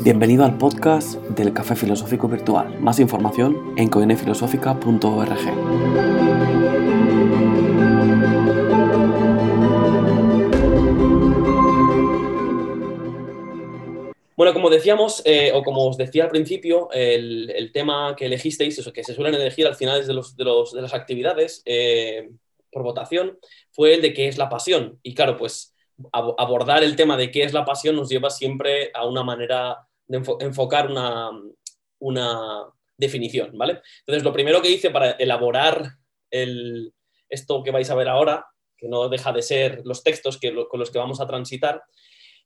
Bienvenido al podcast del Café Filosófico Virtual. Más información en coinefilosófica.org. Bueno, como decíamos, eh, o como os decía al principio, el, tema que elegisteis, eso, que se suelen elegir al final de, las actividades eh, por votación, fue el de qué es la pasión. Y claro, pues abordar el tema de qué es la pasión nos lleva siempre a una manera de enfocar una, una definición, ¿vale? Entonces, lo primero que hice para elaborar el, esto que vais a ver ahora, que no deja de ser los textos que, con los que vamos a transitar,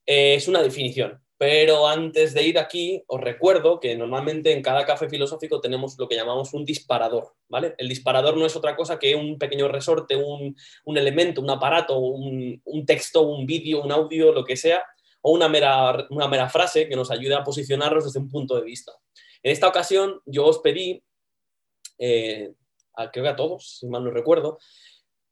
eh, es una definición. Pero antes de ir aquí, os recuerdo que normalmente en cada café filosófico tenemos lo que llamamos un disparador, ¿vale? El disparador no es otra cosa que un pequeño resorte, un, elemento, un aparato, un, texto, un vídeo, un audio, lo que sea, o una mera, una mera frase que nos ayude a posicionarnos desde un punto de vista. En esta ocasión yo os pedí, eh, creo que a todos, si mal no recuerdo,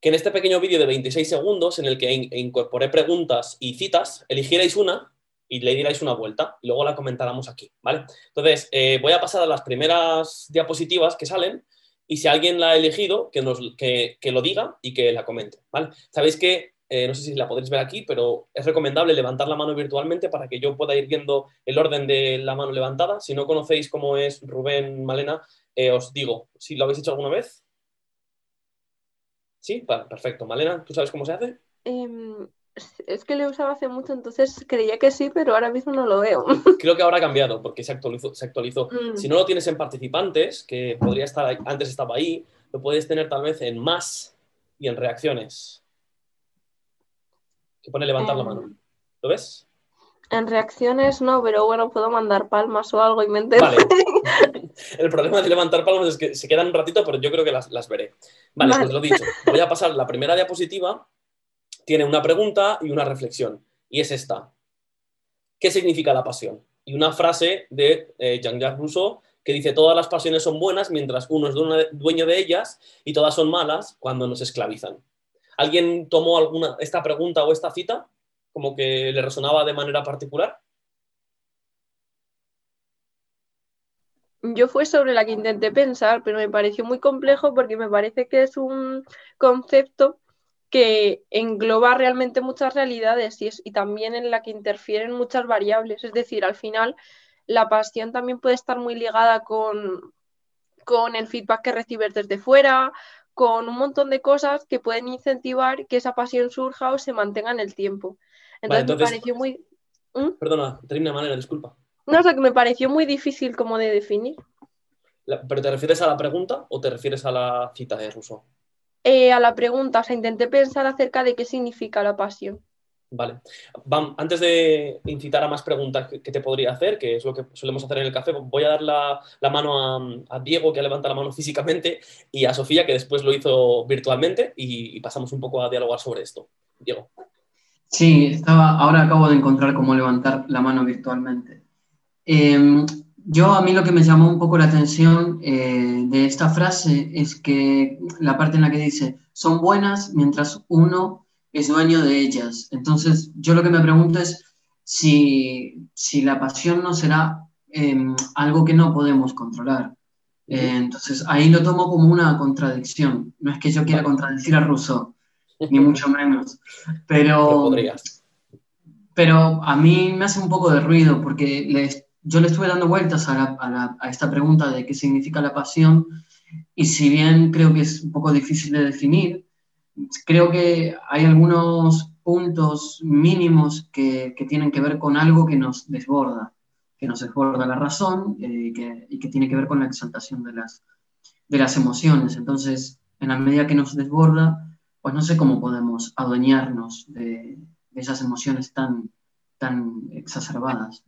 que en este pequeño vídeo de 26 segundos, en el que incorporé preguntas y citas, eligierais una y le dierais una vuelta y luego la comentáramos aquí, ¿vale? Entonces, eh, voy a pasar a las primeras diapositivas que salen y si alguien la ha elegido, que, nos, que, lo diga y que la comente, ¿vale? Sabéis que, eh, no sé si la podréis ver aquí, pero es recomendable levantar la mano virtualmente para que yo pueda ir viendo el orden de la mano levantada. Si no conocéis cómo es Rubén Malena, eh, os digo, si lo habéis hecho alguna vez. ¿Sí? Vale, perfecto. Malena, ¿tú sabes cómo se hace? Em, es que le usaba hace mucho, entonces creía que sí, pero ahora mismo no lo veo. Creo que ahora ha cambiado porque se actualizó. Se actualizó. Mm. Si no lo tienes en participantes, que podría estar ahí, antes estaba ahí, lo puedes tener tal vez en más y en reacciones. Que pone levantar la Em. mano. ¿Lo ves? En reacciones no, pero bueno, puedo mandar palmas o algo y me entero. Vale. El problema de levantar palmas es que se quedan un ratito, pero yo creo que las, las veré. Vale, Vale. pues lo dicho. Voy a pasar la primera diapositiva. Tiene una pregunta y una reflexión. Y es esta. ¿Qué significa la pasión? Y una frase de eh, Jean-Jacques Rousseau que dice, todas las pasiones son buenas mientras uno es dueño de- dueño de ellas y todas son malas cuando nos esclavizan. ¿Alguien tomó alguna, esta pregunta o esta cita como que le resonaba de manera particular? Yo fue sobre la que intenté pensar, pero me pareció muy complejo porque me parece que es un concepto que engloba realmente muchas realidades y, es, y también en la que interfieren muchas variables. Es decir, al final la pasión también puede estar muy ligada con, con el feedback que recibes desde fuera, con un montón de cosas que pueden incentivar que esa pasión surja o se mantenga en el tiempo. Entonces, entonces- me pareció muy... ¿Mm? Perdona, termina de manera, disculpa. No sé, que me pareció muy difícil como de definir. La- ¿Pero te refieres a la pregunta o te refieres a la cita de Rousseau? Eh, a la pregunta, o sea, intenté pensar acerca de qué significa la pasión. Vale. Antes de incitar a más preguntas que que te podría hacer, que es lo que solemos hacer en el café, voy a dar la, la mano a, a Diego, que levanta la mano físicamente, y a Sofía, que después lo hizo virtualmente, y, y pasamos un poco a dialogar sobre esto. Diego. Sí, estaba, ahora acabo de encontrar cómo levantar la mano virtualmente. Eh, yo a mí lo que me llamó un poco la atención eh, de esta frase es que la parte en la que dice, son buenas mientras uno es dueño de ellas. Entonces, yo lo que me pregunto es si, si la pasión no será eh, algo que no podemos controlar. Eh, entonces, ahí lo tomo como una contradicción. No es que yo quiera contradecir a Rousseau, ni mucho menos. Pero Pero, podrías. pero a mí me hace un poco de ruido porque le- yo le estuve dando vueltas a, esta pregunta de qué significa la pasión y si bien creo que es un poco difícil de definir, creo que hay algunos puntos mínimos que, tienen que ver con algo que nos desborda, que nos desborda la razón eh, y, que, tiene que ver con la exaltación de las, de las emociones. Entonces, en la medida que nos desborda, pues no sé cómo podemos adueñarnos de esas emociones tan, tan exacerbadas.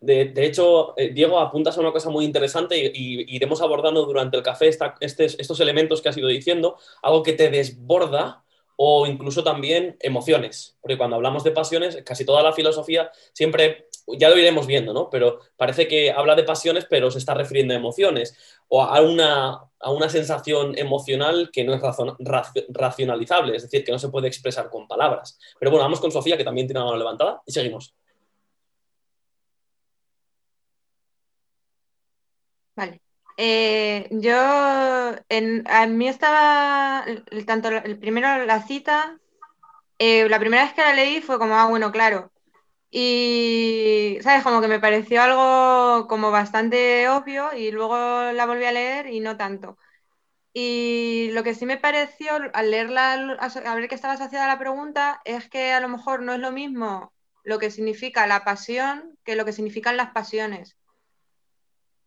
De, hecho, eh, Diego, apuntas a una cosa muy interesante y, iremos abordando durante el café estes- estos elementos que has ido diciendo, algo que te desborda o incluso también emociones, porque cuando hablamos de pasiones, casi toda la filosofía siempre, ya lo iremos viendo, ¿no? Pero parece que habla de pasiones, pero se está refiriendo a emociones o a una, a una sensación emocional que no es raci- racionalizable, es decir, que no se puede expresar con palabras. Pero bueno, vamos con Sofía, que también tiene la mano levantada, y seguimos. Vale. Eh, yo, en, a mí estaba, tanto el primero la cita, eh, la primera vez que la leí fue como, ah, bueno, claro. Y, ¿sabes? Como que me pareció algo como bastante obvio y luego la volví a leer y no tanto. Y lo que sí me pareció al leerla, a ver que estaba asociada a la pregunta, es que a lo mejor no es lo mismo lo que significa la pasión que lo que significan las pasiones.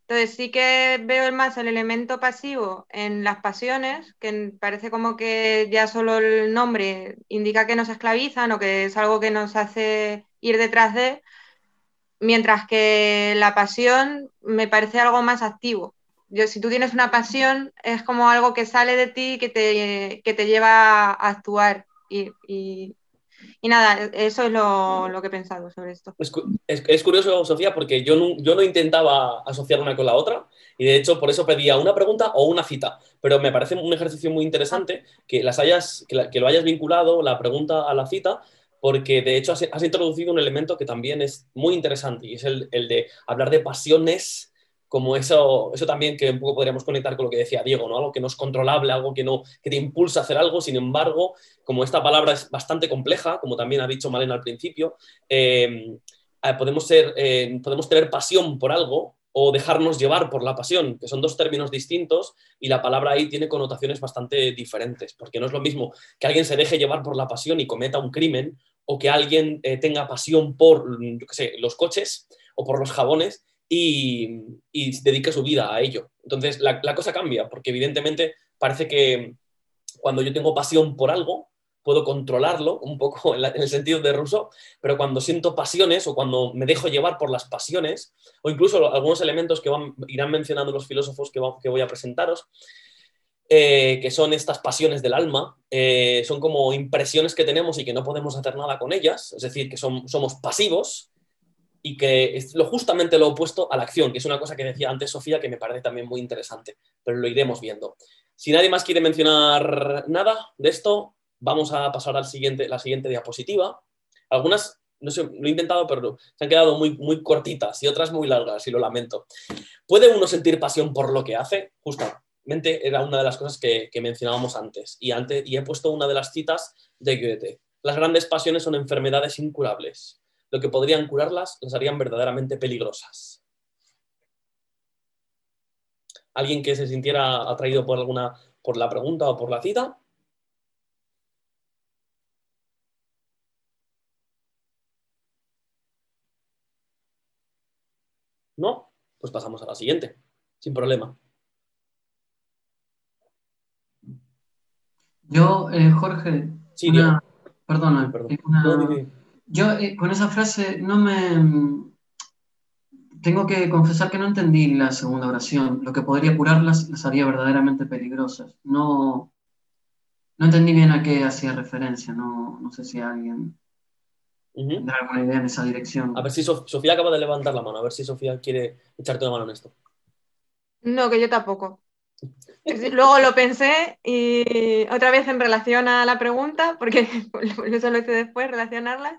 Entonces sí que veo más el elemento pasivo en las pasiones, que parece como que ya solo el nombre indica que nos esclavizan o que es algo que nos hace ir detrás de, mientras que la pasión me parece algo más activo. Yo, si tú tienes una pasión, es como algo que sale de ti que te, que te lleva a actuar. y, nada, eso es lo, que he pensado sobre esto. Es, curioso, Sofía, porque yo no, yo no intentaba asociar una con la otra y de hecho por eso pedía una pregunta o una cita, pero me parece un ejercicio muy interesante que, las hayas, que, lo hayas vinculado, la pregunta a la cita, porque de hecho has, introducido un elemento que también es muy interesante y es el, el de hablar de pasiones como eso, eso también que un poco podríamos conectar con lo que decía Diego, ¿no? Algo que no es controlable, algo que, no, que te impulsa a hacer algo, sin embargo, como esta palabra es bastante compleja, como también ha dicho Malena al principio, eh, eh, podemos, ser, eh, podemos tener pasión por algo o dejarnos llevar por la pasión, que son dos términos distintos y la palabra ahí tiene connotaciones bastante diferentes, porque no es lo mismo que alguien se deje llevar por la pasión y cometa un crimen o que alguien tenga pasión por, los coches o por los jabones y, dedique su vida a ello. Entonces, la, cosa cambia, porque evidentemente parece que cuando yo tengo pasión por algo, puedo controlarlo un poco en, el sentido de ruso, pero cuando siento pasiones o cuando me dejo llevar por las pasiones, o incluso algunos elementos que van, irán mencionando los filósofos que, voy a presentaros, eh, que son estas pasiones del alma, eh, son como impresiones que tenemos y que no podemos hacer nada con ellas, es decir, que somos pasivos, y que es lo, justamente lo opuesto a la acción, que es una cosa que decía antes Sofía que me parece también muy interesante, pero lo iremos viendo. Si nadie más quiere mencionar nada de esto, vamos a pasar a siguiente, la siguiente diapositiva. Algunas, no sé, lo he intentado, pero se han quedado muy, muy cortitas y otras muy largas, y lo lamento. ¿Puede uno sentir pasión por lo que hace? Justamente era una de las cosas que, que mencionábamos antes y, antes. y he puesto una de las citas de Goethe. Las grandes pasiones son enfermedades incurables lo que podrían curarlas las harían verdaderamente peligrosas. ¿Alguien que se sintiera atraído por alguna, por la pregunta o por la cita? ¿No? Pues pasamos a la siguiente, sin problema. Yo, eh, Jorge, sí, perdona, perdón. Yo eh, con esa frase no me... Tengo que confesar que no entendí la segunda oración. Lo que podría curarlas las haría verdaderamente peligrosas. No, no entendí bien a qué hacía referencia. No, no sé si alguien tendrá alguna idea en esa dirección. A ver si Sofía acaba de levantar la mano. A ver si Sofía quiere echarte una mano en esto. No, que yo tampoco. Luego lo pensé y otra vez en relación a la pregunta, porque eso lo hice después, relacionarlas.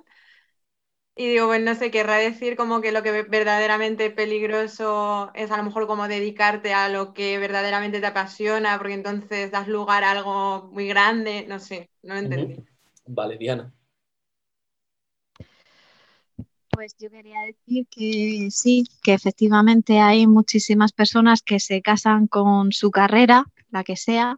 Y digo, bueno, no sé, querrá decir como que lo que verdaderamente peligroso es a lo mejor como dedicarte a lo que verdaderamente te apasiona, porque entonces das lugar a algo muy grande, no sé, no lo entendí. Vale, Diana. Pues yo quería decir que sí, que efectivamente hay muchísimas personas que se casan con su carrera, la que sea,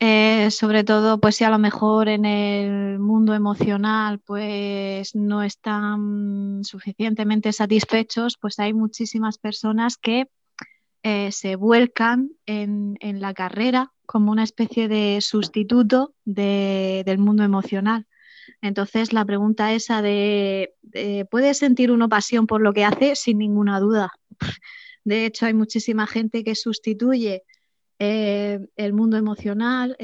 eh, sobre todo, pues si a lo mejor en el mundo emocional pues no están suficientemente satisfechos, pues hay muchísimas personas que eh, se vuelcan en, la carrera como una especie de sustituto del mundo emocional. Entonces, la pregunta esa de, de, ¿puede sentir uno pasión por lo que hace? Sin ninguna duda. De hecho, hay muchísima gente que sustituye eh, el mundo emocional,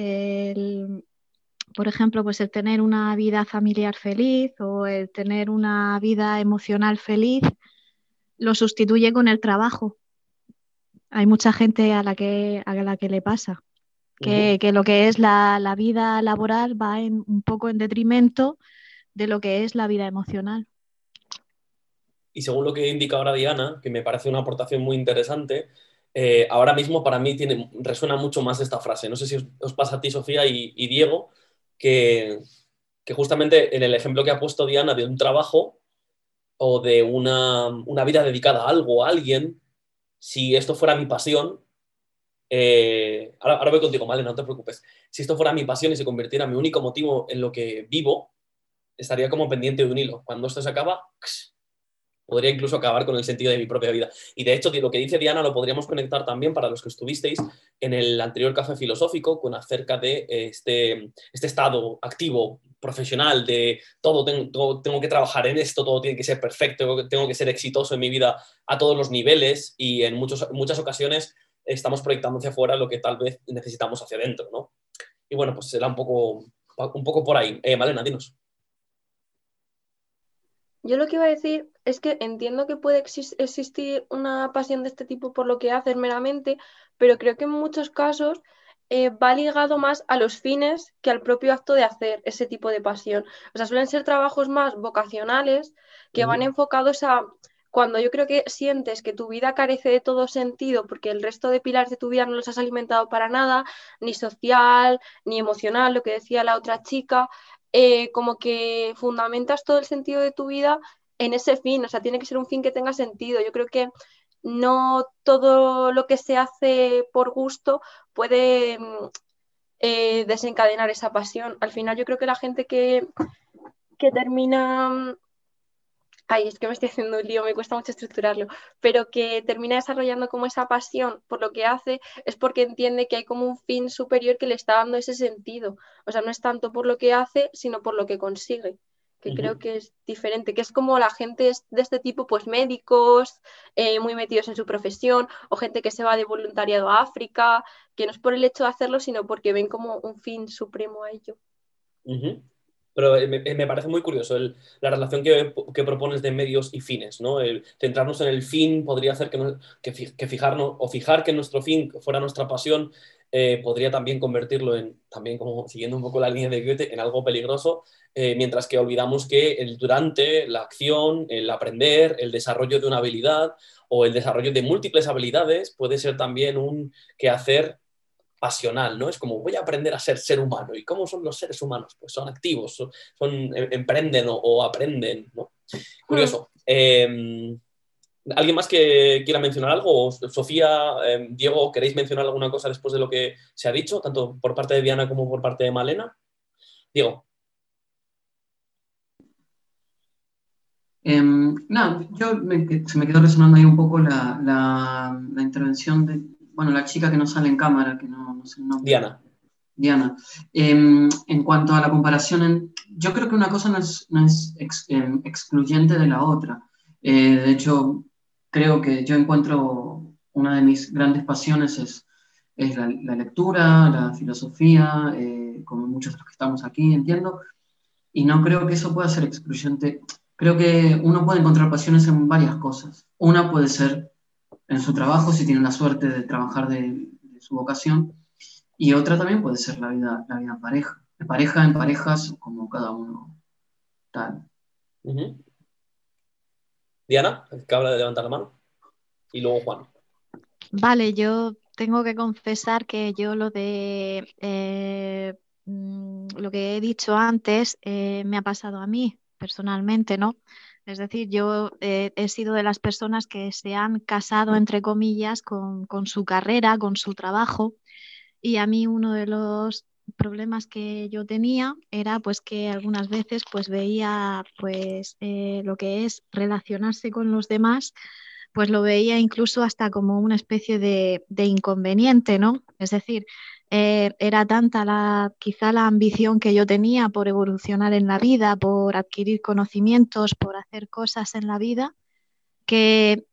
por ejemplo, pues el tener una vida familiar feliz o el tener una vida emocional feliz, lo sustituye con el trabajo. Hay mucha gente a la que, a la que le pasa. Que, lo que es la, la, vida laboral va en, un poco en detrimento de lo que es la vida emocional. Y según lo que indica ahora Diana, que me parece una aportación muy interesante, eh, ahora mismo para mí tiene, resuena mucho más esta frase. No sé si os, pasa a ti, Sofía y, Diego, que, justamente en el ejemplo que ha puesto Diana de un trabajo o de una, vida dedicada a algo, a alguien, si esto fuera mi pasión, eh, ahora, ahora, voy contigo, Vale, no te preocupes. Si esto fuera mi pasión y se convirtiera en mi único motivo en lo que vivo, estaría como pendiente de un hilo. Cuando esto se acaba, podría incluso acabar con el sentido de mi propia vida. Y de hecho, lo que dice Diana lo podríamos conectar también para los que estuvisteis en el anterior café filosófico con acerca de este, este estado activo, profesional, de todo tengo, tengo, que trabajar en esto, todo tiene que ser perfecto, tengo que ser exitoso en mi vida a todos los niveles y en muchos, muchas ocasiones estamos proyectando hacia afuera lo que tal vez necesitamos hacia adentro, ¿no? Y bueno, pues será un poco, un poco por ahí. Eh, Malena, dinos. Yo lo que iba a decir es que entiendo que puede existir una pasión de este tipo por lo que haces meramente, pero creo que en muchos casos eh, va ligado más a los fines que al propio acto de hacer ese tipo de pasión. O sea, suelen ser trabajos más vocacionales que van enfocados a cuando yo creo que sientes que tu vida carece de todo sentido porque el resto de pilares de tu vida no los has alimentado para nada, ni social, ni emocional, lo que decía la otra chica, eh, como que fundamentas todo el sentido de tu vida en ese fin, o sea, tiene que ser un fin que tenga sentido. Yo creo que no todo lo que se hace por gusto puede mm, eh, desencadenar esa pasión. Al final yo creo que la gente que, que termina mm, ay, es que me estoy haciendo un lío, me cuesta mucho estructurarlo, pero que termina desarrollando como esa pasión por lo que hace, es porque entiende que hay como un fin superior que le está dando ese sentido. O sea, no es tanto por lo que hace, sino por lo que consigue que creo que es diferente, que es como la gente de este tipo, pues médicos, eh, muy metidos en su profesión, o gente que se va de voluntariado a África, que no es por el hecho de hacerlo, sino porque ven como un fin supremo a ello. Pero eh, eh, me, parece muy curioso la relación que, propones de medios y fines, ¿no? El centrarnos en el fin podría hacer que, fijarnos o fijar que nuestro fin fuera nuestra pasión eh, podría también convertirlo en, también como siguiendo un poco la línea de Goethe, en algo peligroso, mientras que olvidamos que el durante, la acción, el aprender, el desarrollo de una habilidad o el desarrollo de múltiples habilidades puede ser también un quehacer pasional, ¿no? Es como voy a aprender a ser ser humano. ¿Y cómo son los seres humanos? Pues son activos, son, em, emprenden o, aprenden, ¿no? Curioso. Em, ¿Alguien más que quiera mencionar algo? Sofía, em, Diego, ¿queréis mencionar alguna cosa después de lo que se ha dicho, tanto por parte de Diana como por parte de Malena? Diego. No, yo se me quedó resonando ahí un poco la, la intervención de, bueno, la chica que no sale en cámara, que no, sé el nombre. Diana. Diana. Em, en cuanto a la comparación, yo creo que una cosa no es, em, excluyente de la otra. Eh, de hecho, creo que yo encuentro una de mis grandes pasiones es, es la, lectura, la filosofía, eh, como muchos de los que estamos aquí, entiendo, y no creo que eso pueda ser excluyente. Creo que uno puede encontrar pasiones en varias cosas. Una puede ser en su trabajo, si tiene la suerte de trabajar de, su vocación, y otra también puede ser la vida, la vida en pareja, de pareja en parejas, como cada uno tal. Diana, acaba de levantar la mano, y luego Juan. Vale, yo tengo que confesar que yo lo de eh, mm, lo que he dicho antes eh, me ha pasado a mí personalmente, ¿no? Es decir, yo eh, he sido de las personas que se han casado, entre comillas, con, su carrera, con su trabajo. Y a mí uno de los problemas que yo tenía era pues que algunas veces pues veía pues eh, lo que es relacionarse con los demás pues lo veía incluso hasta como una especie de, de inconveniente, ¿no? Es decir, eh, era tanta la, quizá la ambición que yo tenía por evolucionar en la vida, por adquirir conocimientos, por hacer cosas en la vida, que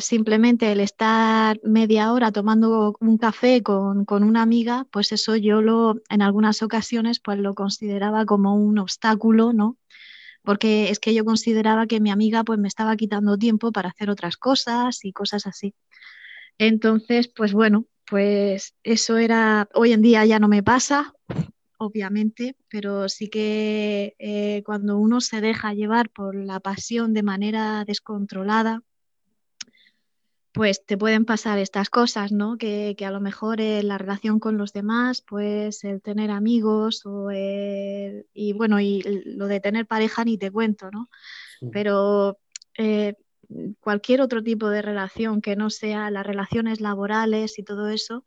simplemente el estar media hora tomando un café con, una amiga, pues eso yo lo en algunas ocasiones pues lo consideraba como un obstáculo, ¿no? Porque es que yo consideraba que mi amiga pues me estaba quitando tiempo para hacer otras cosas y cosas así. Entonces, pues bueno, pues eso era, hoy en día ya no me pasa, obviamente, pero sí que eh, cuando uno se deja llevar por la pasión de manera descontrolada, pues te pueden pasar estas cosas, ¿no? Que, a lo mejor eh, la relación con los demás, pues el tener amigos o y bueno, y lo de tener pareja ni te cuento, ¿no? Pero eh, cualquier otro tipo de relación que no sea las relaciones laborales y todo eso,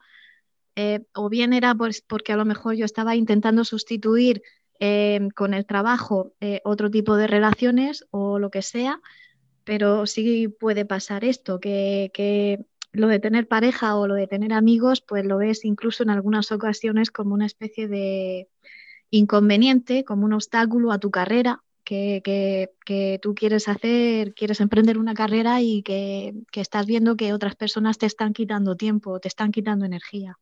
eh, o bien era pues porque a lo mejor yo estaba intentando sustituir con el trabajo otro tipo de relaciones o lo que sea, pero sí puede pasar esto, que, lo de tener pareja o lo de tener amigos, pues lo ves incluso en algunas ocasiones como una especie de inconveniente, como un obstáculo a tu carrera, que, que, tú quieres hacer, quieres emprender una carrera y que, estás viendo que otras personas te están quitando tiempo, te están quitando energía.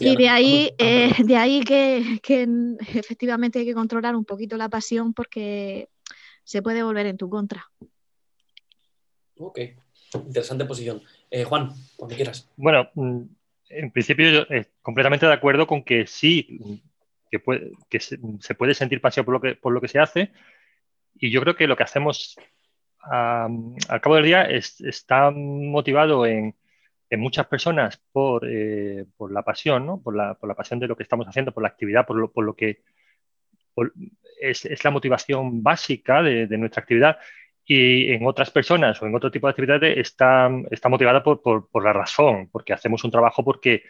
y de ahí, eh, de ahí que, que efectivamente hay que controlar un poquito la pasión porque se puede volver en tu contra. Ok, interesante posición. Eh, Juan, cuando quieras. Bueno, mm, en principio yo estoy completamente de acuerdo con que sí, que, puede, que se, puede sentir pasión por lo, que, por lo que se hace. Y yo creo que lo que hacemos al cabo del día está motivado en, muchas personas por, eh, por la pasión, ¿no? por, la, por, la, pasión de lo que estamos haciendo, por la actividad, por lo, por lo que es, la motivación básica de, nuestra actividad y en otras personas o en otro tipo de actividades está, está motivada por, la razón, porque hacemos un trabajo porque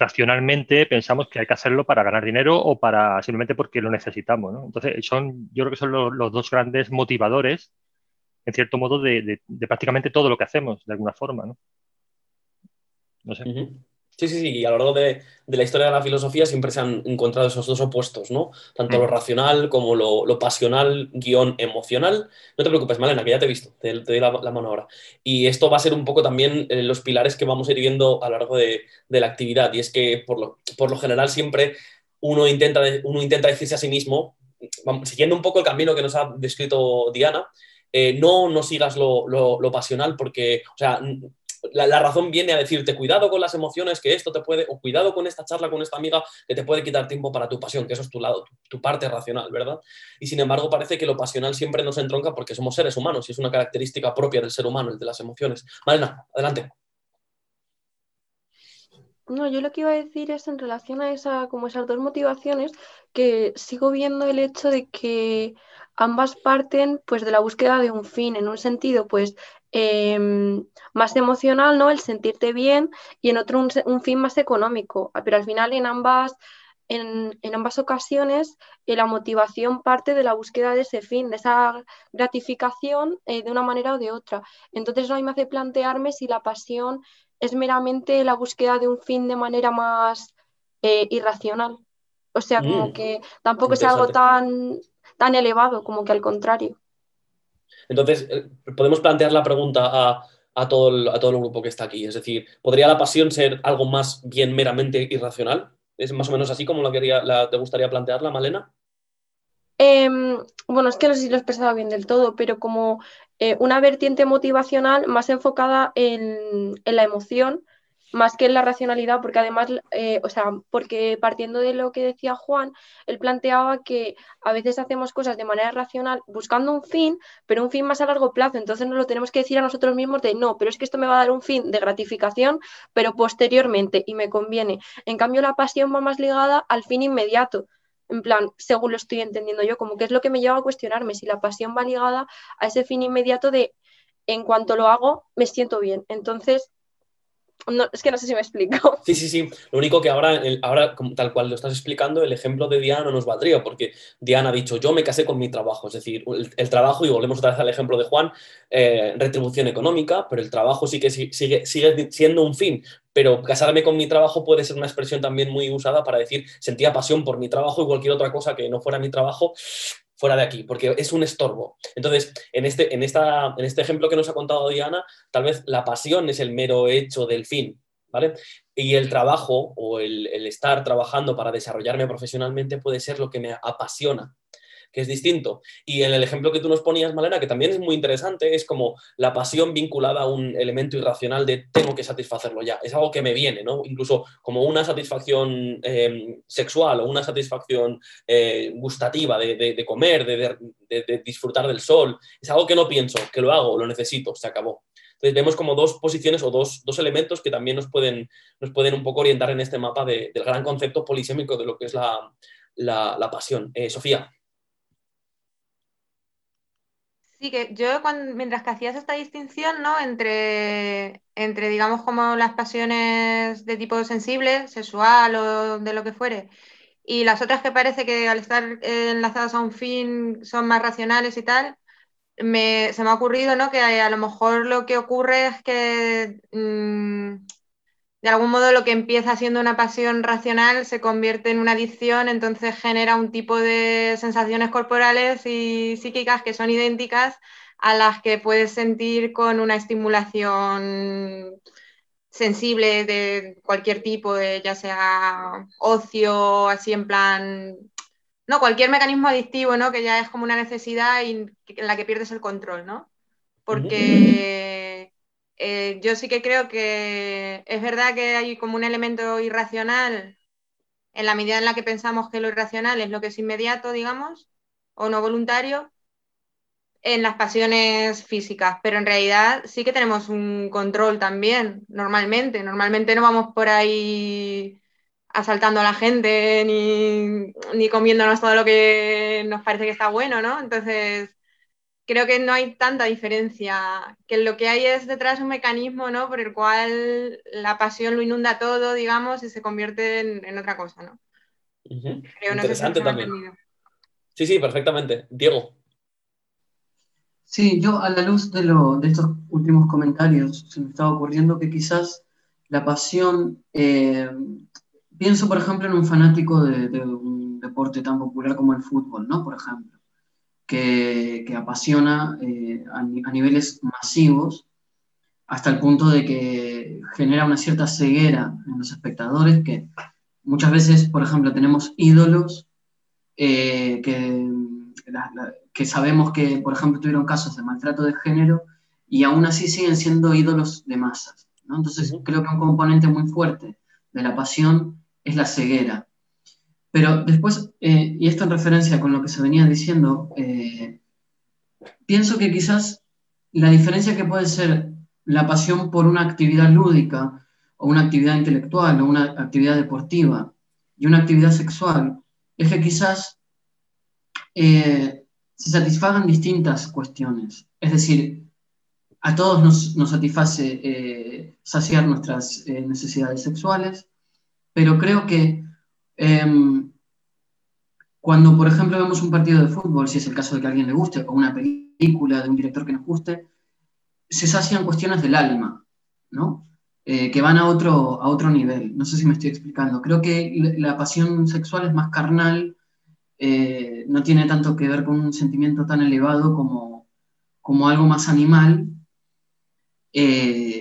racionalmente pensamos que hay que hacerlo para ganar dinero o para simplemente porque lo necesitamos. Entonces, son, yo creo que son los, dos grandes motivadores, en cierto modo, de, prácticamente todo lo que hacemos, de alguna forma. No, no sé. Sí, sí, sí, y a lo largo de, la historia de la filosofía siempre se han encontrado esos dos opuestos, ¿no? Tanto lo mm. racional como lo, pasional, guion emocional. No te preocupes, Malena, que ya te he visto, te, doy la, mano ahora. Y esto va a ser un poco también eh, los pilares que vamos a ir viendo a lo largo de, la actividad, y es que por lo, por lo general siempre uno intenta, uno intenta decirse a sí mismo, siguiendo un poco el camino que nos ha descrito Diana, eh, no, no sigas lo, lo, pasional porque, o sea, la, razón viene a decirte cuidado con las emociones, que esto te puede, o cuidado con esta charla con esta amiga que te puede quitar tiempo para tu pasión, que eso es tu lado, tu, parte racional, ¿verdad? Y sin embargo parece que lo pasional siempre nos entronca porque somos seres humanos y es una característica propia del ser humano, el de las emociones. Malena, adelante. No, yo lo que iba a decir es en relación a esa, como esas dos motivaciones, que sigo viendo el hecho de que ambas parten pues de la búsqueda de un fin, en un sentido pues Em, más emocional, ¿no? El sentirte bien y en otro un, fin más económico. Pero al final en ambas, en, ambas ocasiones eh, la motivación parte de la búsqueda de ese fin, de esa gratificación eh, de una manera o de otra. Entonces no me hace plantearme si la pasión es meramente la búsqueda de un fin de manera más eh, irracional. O sea, como mm, que tampoco es algo tan, tan elevado, como que al contrario. Entonces, eh, podemos plantear la pregunta a, todo el, a todo el grupo que está aquí. Es decir, ¿podría la pasión ser algo más bien meramente irracional? ¿Es más o menos así como la quería, la, te gustaría plantearla, Malena? Em, bueno, es que no sé si lo he expresado bien del todo, pero como eh, una vertiente motivacional más enfocada en, en la emoción más que en la racionalidad, porque además, eh, o sea, porque partiendo de lo que decía Juan, él planteaba que a veces hacemos cosas de manera racional buscando un fin, pero un fin más a largo plazo, entonces nos lo tenemos que decir a nosotros mismos de no, pero es que esto me va a dar un fin de gratificación, pero posteriormente y me conviene. En cambio, la pasión va más ligada al fin inmediato. En plan, según lo estoy entendiendo yo, como que es lo que me lleva a cuestionarme si la pasión va ligada a ese fin inmediato de en cuanto lo hago, me siento bien. Entonces, es que no sé si me explico. Sí, sí, sí. Lo único que ahora, ahora, tal cual lo estás explicando, el ejemplo de Diana no nos valdría, porque Diana ha dicho, yo me casé con mi trabajo, es decir, el, trabajo, y volvemos otra vez al ejemplo de Juan, eh, retribución económica, pero el trabajo sí que sigue, sigue siendo un fin. Pero casarme con mi trabajo puede ser una expresión también muy usada para decir, sentía pasión por mi trabajo y cualquier otra cosa que no fuera mi trabajo fuera de aquí, porque es un estorbo. Entonces, en este, en, esta, en este ejemplo que nos ha contado Diana, tal vez la pasión es el mero hecho del fin, ¿vale? Y el trabajo o el, estar trabajando para desarrollarme profesionalmente puede ser lo que me apasiona. Que es distinto. Y en el ejemplo que tú nos ponías, Malena, que también es muy interesante, es como la pasión vinculada a un elemento irracional de tengo que satisfacerlo ya. Es algo que me viene, ¿no? Incluso como una satisfacción em, sexual o una satisfacción eh, gustativa de, comer, de, disfrutar del sol. Es algo que no pienso, que lo hago, lo necesito, se acabó. Entonces vemos como dos posiciones o dos, elementos que también nos pueden, nos pueden un poco orientar en este mapa del gran concepto polisémico de lo que es la, pasión. Eh, Sofía. Sí, que yo mientras que hacías esta distinción, ¿no? Entre, entre, digamos, como las pasiones de tipo sensible, sexual o de lo que fuere, y las otras que parece que al estar enlazadas a un fin son más racionales y tal, se me ha ocurrido ¿no? que a, lo mejor lo que ocurre es que mm, de algún modo lo que empieza siendo una pasión racional se convierte en una adicción, entonces genera un tipo de sensaciones corporales y psíquicas que son idénticas a las que puedes sentir con una estimulación sensible de cualquier tipo, ya sea ocio, así en plan no, cualquier mecanismo adictivo, ¿no? Que ya es como una necesidad y en la que pierdes el control, ¿no? Porque eh, yo sí que creo que es verdad que hay como un elemento irracional en la medida en la que pensamos que lo irracional es lo que es inmediato, digamos, o no voluntario, en las pasiones físicas, pero en realidad sí que tenemos un control también, normalmente. Normalmente no vamos por ahí asaltando a la gente ni, comiéndonos todo lo que nos parece que está bueno, ¿no? Entonces, creo que no hay tanta diferencia, que lo que hay es detrás un mecanismo, ¿no? Por el cual la pasión lo inunda todo, digamos, y se convierte en, otra cosa, ¿no? Interesante también. Sí, sí, perfectamente. Diego. Sí, yo a la luz de, lo, de estos últimos comentarios se me estaba ocurriendo que quizás la pasión eh, Pienso, por ejemplo, en un fanático de, un deporte tan popular como el fútbol, ¿no? Por ejemplo, que, apasiona eh, a, niveles masivos hasta el punto de que genera una cierta ceguera en los espectadores, que muchas veces, por ejemplo, tenemos ídolos eh, que, que sabemos que, por ejemplo, tuvieron casos de maltrato de género y aún así siguen siendo ídolos de masas. ¿no? Entonces, creo que un componente muy fuerte de la pasión es la ceguera. Pero después, eh, y esto en referencia con lo que se venía diciendo, eh, pienso que quizás la diferencia que puede ser la pasión por una actividad lúdica o una actividad intelectual o una actividad deportiva y una actividad sexual es que quizás eh, se satisfagan distintas cuestiones. Es decir, a todos nos, nos satisface saciar nuestras necesidades sexuales, pero creo que em, cuando, por ejemplo, vemos un partido de fútbol, si es el caso de que a alguien le guste, o una película de un director que nos guste, se sacian cuestiones del alma, ¿no? Eh, que van a otro, a otro nivel. No sé si me estoy explicando. Creo que la pasión sexual es más carnal, eh, no tiene tanto que ver con un sentimiento tan elevado como, como algo más animal. Eh,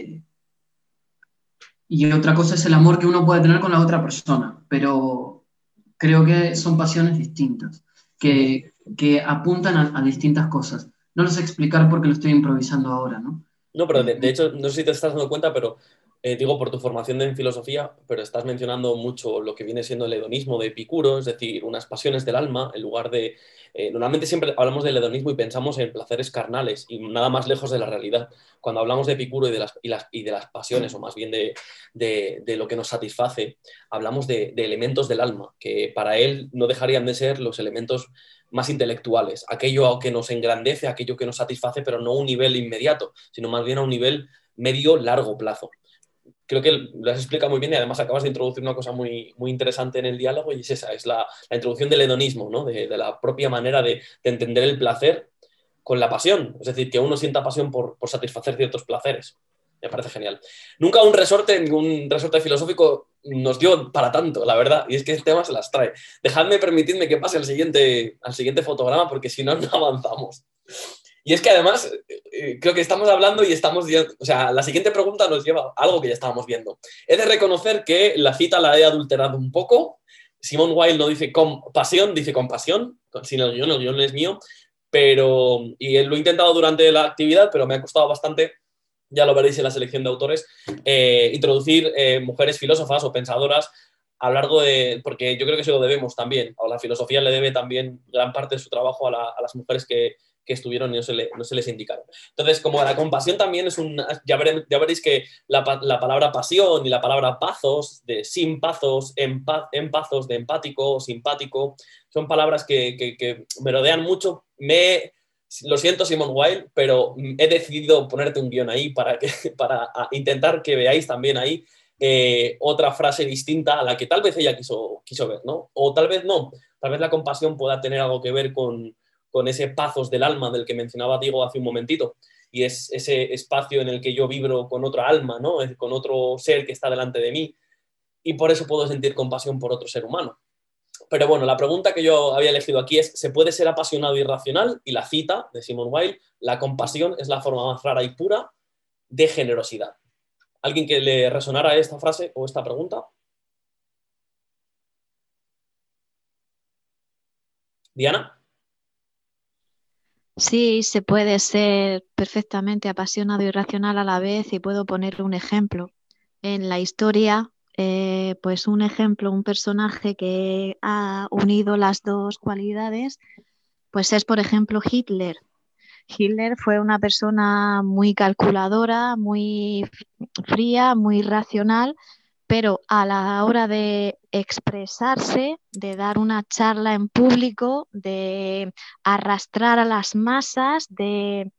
y otra cosa es el amor que uno puede tener con la otra persona, pero creo que son pasiones distintas, que, que apuntan a, distintas cosas. No lo sé explicar porque lo estoy improvisando ahora, ¿no? No, pero de, hecho, no sé si te estás dando cuenta, pero eh, digo por tu formación en filosofía, pero estás mencionando mucho lo que viene siendo el hedonismo de Epicuro, es decir, unas pasiones del alma, en lugar de eh, normalmente siempre hablamos del hedonismo y pensamos en placeres carnales y nada más lejos de la realidad. Cuando hablamos de Epicuro y de las, y de las pasiones, o más bien de, de, lo que nos satisface, hablamos de, elementos del alma, que para él no dejarían de ser los elementos más intelectuales, aquello que nos engrandece, aquello que nos satisface, pero no a un nivel inmediato, sino más bien a un nivel medio-largo plazo creo que lo has explicado muy bien y además acabas de introducir una cosa muy, muy interesante en el diálogo y es esa, es la, introducción del hedonismo, ¿no? de, la propia manera de, entender el placer con la pasión, es decir, que uno sienta pasión por, satisfacer ciertos placeres. Me parece genial. Nunca un resorte, ningún resorte filosófico nos dio para tanto, la verdad, y es que el tema se las trae. Dejadme, permitidme que pase al siguiente, al siguiente fotograma porque si no, no avanzamos. Y es que además, eh, creo que estamos hablando y estamos, o sea, la siguiente pregunta nos lleva a algo que ya estábamos viendo. He de reconocer que la cita la he adulterado un poco, Simon Wilde no dice compasión, dice compasión, sin el guion, el guion es mío, pero, y lo he intentado durante la actividad, pero me ha costado bastante, ya lo veréis en la selección de autores, eh, introducir eh, mujeres filósofas o pensadoras a lo largo de, porque yo creo que eso lo debemos también, o la filosofía le debe también gran parte de su trabajo a, las mujeres que, estuvieron y no se, les indicaron. Entonces, como la compasión también es un, ya, veréis que la, palabra pasión y la palabra pazos, de sin pazos, en, de empático simpático, son palabras que, que, me rodean mucho. Me, lo siento, Simon Wilde, pero he decidido ponerte un guion ahí para, que, para intentar que veáis también ahí eh, otra frase distinta a la que tal vez ella quiso, quiso ver, ¿no? O tal vez no, tal vez la compasión pueda tener algo que ver con, ese pazos del alma del que mencionaba Diego hace un momentito, y es ese espacio en el que yo vibro con otra alma, ¿no? con otro ser que está delante de mí, y por eso puedo sentir compasión por otro ser humano. Pero bueno, la pregunta que yo había elegido aquí es, ¿se puede ser apasionado y racional? Y la cita de Simon Weil, la compasión es la forma más rara y pura de generosidad. ¿Alguien que le resonara esta frase o esta pregunta? Diana. Sí, se puede ser perfectamente apasionado y racional a la vez y puedo poner un ejemplo. En la historia, eh, pues un ejemplo, un personaje que ha unido las dos cualidades, pues es por ejemplo Hitler. Hitler fue una persona muy calculadora, muy fría, muy racional, pero a la hora de expresarse, de dar una charla en público, de arrastrar a las masas, de,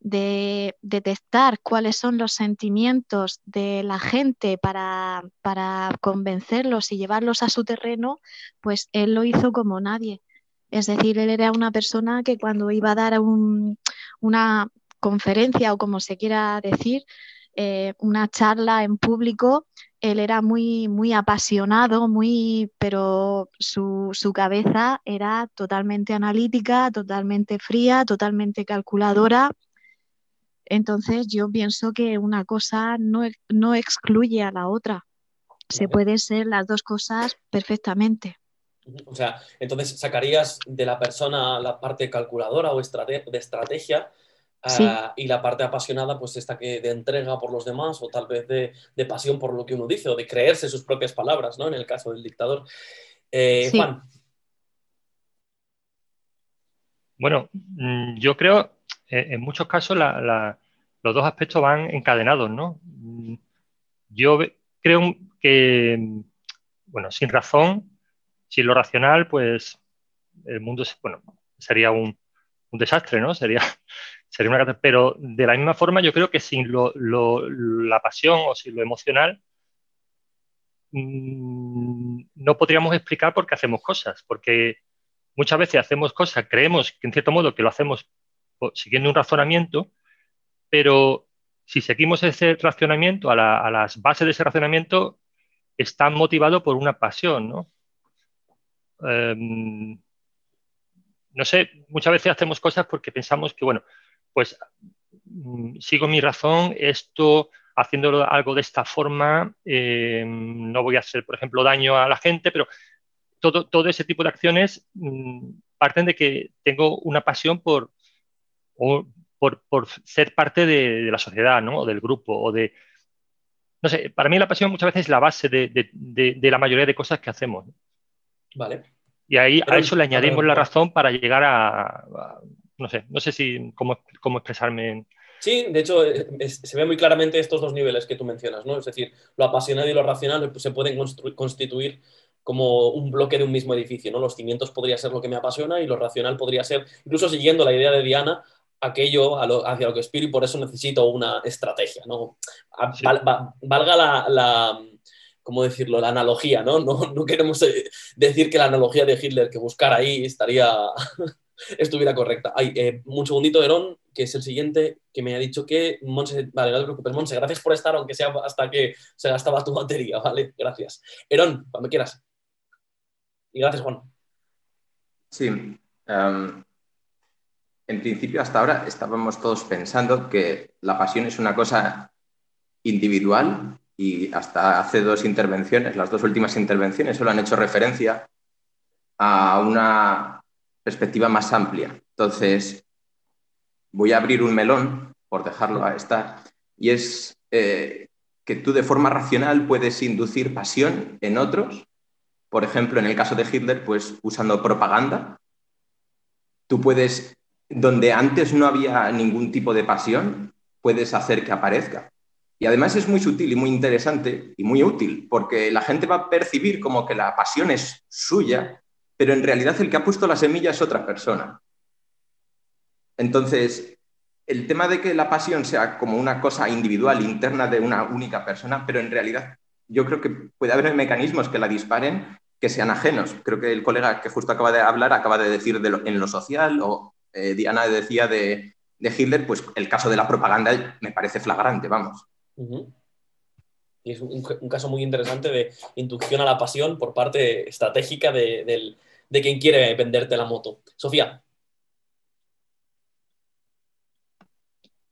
detectar cuáles son los sentimientos de la gente para, convencerlos y llevarlos a su terreno, pues él lo hizo como nadie. Es decir, él era una persona que cuando iba a dar una conferencia o como se quiera decir, eh, una charla en público, él era muy, muy apasionado, muy, pero su, cabeza era totalmente analítica, totalmente fría, totalmente calculadora. Entonces yo pienso que una cosa no, no excluye a la otra. Se puede ser las dos cosas perfectamente. O sea, entonces sacarías de la persona la parte calculadora o de estrategia ah, y la parte apasionada, pues esta que de entrega por los demás o tal vez de, pasión por lo que uno dice o de creerse sus propias palabras, ¿no? En el caso del dictador. Eh, Juan. Bueno, mm, yo creo, eh, en muchos casos los dos aspectos van encadenados, ¿no? Mm, yo creo que, bueno, sin razón sin lo racional, pues el mundo bueno, sería un, desastre, ¿no? Sería, sería una Pero de la misma forma, yo creo que sin la pasión o sin lo emocional, mm, no podríamos explicar por qué hacemos cosas, porque muchas veces hacemos cosas, creemos que en cierto modo que lo hacemos siguiendo un razonamiento, pero si seguimos ese razonamiento, a, las bases de ese razonamiento, están motivados por una pasión, ¿no? Em, no sé, muchas veces hacemos cosas porque pensamos que, bueno, pues mm, sigo mi razón, esto haciéndolo algo de esta forma, em, no voy a hacer, por ejemplo, daño a la gente, pero todo, todo ese tipo de acciones mm, parten de que tengo una pasión por, por, ser parte de, la sociedad, ¿no? O del grupo, o de... No sé, para mí la pasión muchas veces es la base de, la mayoría de cosas que hacemos. Vale. Y ahí a eso le añadimos la razón para llegar a, no sé, no sé si cómo, cómo expresarme. Sí, de hecho, eh, se ve muy claramente estos dos niveles que tú mencionas, ¿no? Es decir, lo apasionado y lo racional se pueden constituir como un bloque de un mismo edificio, ¿no? Los cimientos podría ser lo que me apasiona y lo racional podría ser, incluso siguiendo la idea de Diana, aquello hacia lo que aspiro y por eso necesito una estrategia, ¿no? valga la ¿cómo decirlo?, la analogía, ¿no? No, queremos eh, decir que la analogía de Hitler que buscar ahí estaría, estuviera correcta. Hay eh, un segundito, Herón, que es el siguiente, que me ha dicho que, Monse, vale, no te preocupes, Monse, gracias por estar, aunque sea hasta que se gastaba tu batería, ¿vale? Gracias. Herón, cuando quieras. Y gracias, Juan. Sí. Em, en principio, hasta ahora estábamos todos pensando que la pasión es una cosa individual y hasta hace dos intervenciones, las dos últimas intervenciones, solo han hecho referencia a una perspectiva más amplia. Entonces, voy a abrir un melón, por dejarlo a estar, y es eh, que tú de forma racional puedes inducir pasión en otros, por ejemplo, en el caso de Hitler, pues usando propaganda. Tú puedes, donde antes no había ningún tipo de pasión, puedes hacer que aparezca. Y además es muy sutil y muy interesante y muy útil, porque la gente va a percibir como que la pasión es suya, pero en realidad el que ha puesto la semilla es otra persona. Entonces, el tema de que la pasión sea como una cosa individual, interna de una única persona, pero en realidad yo creo que puede haber mecanismos que la disparen que sean ajenos. Creo que el colega que justo acaba de hablar acaba de decir en lo social, o eh, Diana decía de, Hitler, pues el caso de la propaganda me parece flagrante, vamos. Y es un, caso muy interesante de inducción a la pasión por parte estratégica de quien quiere venderte la moto. Sofía.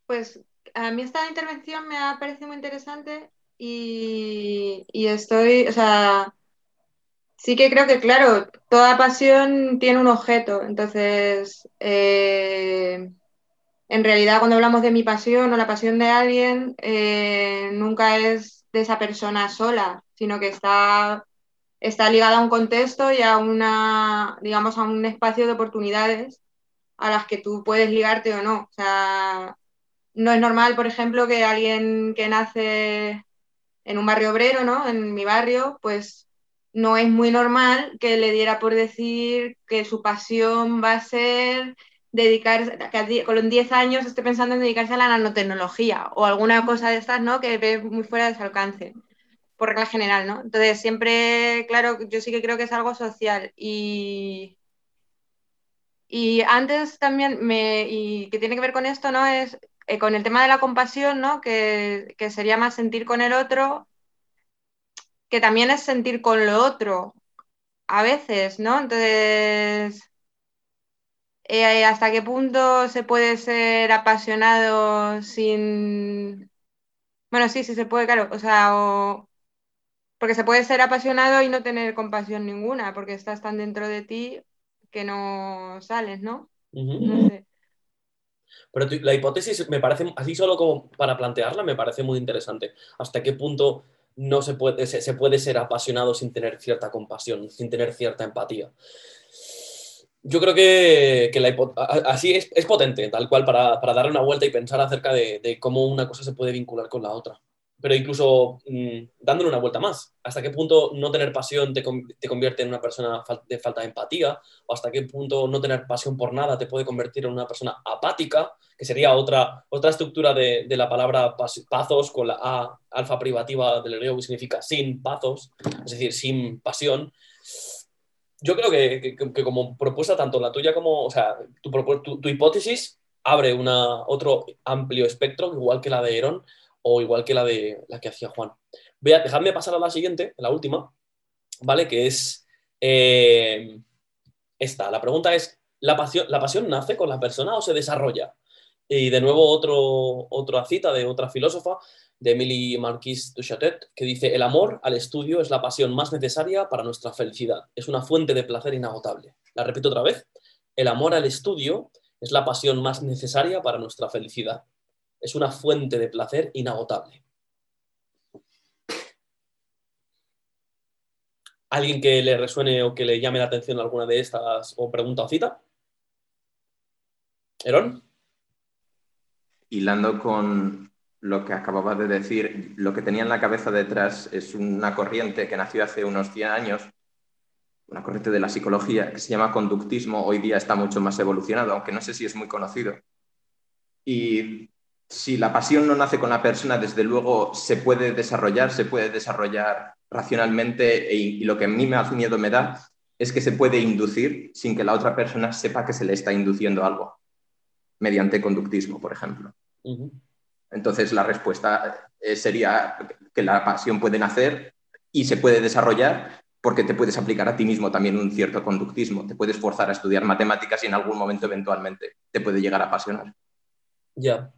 Pues a mí esta intervención me ha parecido muy interesante y, estoy, o sea, sí que creo que, claro, toda pasión tiene un objeto. Entonces, eh, en realidad, cuando hablamos de mi pasión o la pasión de alguien, eh, nunca es de esa persona sola, sino que está, está ligada a un contexto y a una, digamos, a un espacio de oportunidades a las que tú puedes ligarte o no. O sea, no es normal, por ejemplo, que alguien que nace en un barrio obrero, ¿no? En mi barrio, pues no es muy normal que le diera por decir que su pasión va a ser dedicarse, que con 10 años esté pensando en dedicarse a la nanotecnología o alguna cosa de estas, ¿no? Que ve muy fuera de su alcance, por regla general, ¿no? Entonces, siempre, claro, yo sí que creo que es algo social y... Y antes también, me, y que tiene que ver con esto, ¿no? Es eh, con el tema de la compasión, ¿no? Que, sería más sentir con el otro, que también es sentir con lo otro, a veces, ¿no? Entonces, eh, ¿hasta qué punto se puede ser apasionado sin... Bueno, sí, sí se puede, claro, o sea, porque se puede ser apasionado y no tener compasión ninguna, porque estás tan dentro de ti que no sales, ¿no? No sé. Pero la hipótesis me parece, así solo como para plantearla, me parece muy interesante. ¿Hasta qué punto no se puede, se, puede ser apasionado sin tener cierta compasión, sin tener cierta empatía? Yo creo que, así es, potente, tal cual, para, darle una vuelta y pensar acerca de cómo una cosa se puede vincular con la otra pero incluso mm, dándole una vuelta más, hasta qué punto no tener pasión te, convierte en una persona de falta de empatía, o hasta qué punto no tener pasión por nada te puede convertir en una persona apática, que sería otra, otra estructura de, la palabra pazos con la A alfa privativa del griego que significa sin pazos, es decir, sin pasión. Yo creo que, como propuesta, tanto la tuya como, o sea, tu, tu, hipótesis abre una, otro amplio espectro, igual que la de Herón, o igual que la de la que hacía Juan. Voy a, dejadme pasar a la siguiente, la última, ¿vale? Que es eh, esta. La pregunta es, ¿la pasión, ¿la pasión nace con la persona o se desarrolla? Y de nuevo otro, otra cita de otra filósofa, de Emily Marquis Duchatet, que dice, el amor al estudio es la pasión más necesaria para nuestra felicidad. Es una fuente de placer inagotable. La repito otra vez. El amor al estudio es la pasión más necesaria para nuestra felicidad es una fuente de placer inagotable. ¿Alguien que le resuene o que le llame la atención alguna de estas o pregunta o cita? ¿Herón? Hilando con lo que acababa de decir, lo que tenía en la cabeza detrás es una corriente que nació hace unos 100 años, una corriente de la psicología que se llama conductismo, hoy día está mucho más evolucionado, aunque no sé si es muy conocido. Y si la pasión no nace con la persona, desde luego se puede desarrollar, se puede desarrollar racionalmente y, lo que a mí más miedo me da es que se puede inducir sin que la otra persona sepa que se le está induciendo algo, mediante conductismo, por ejemplo. Entonces la respuesta eh, sería que la pasión puede nacer y se puede desarrollar porque te puedes aplicar a ti mismo también un cierto conductismo, te puedes forzar a estudiar matemáticas y en algún momento eventualmente te puede llegar a apasionar. Ya,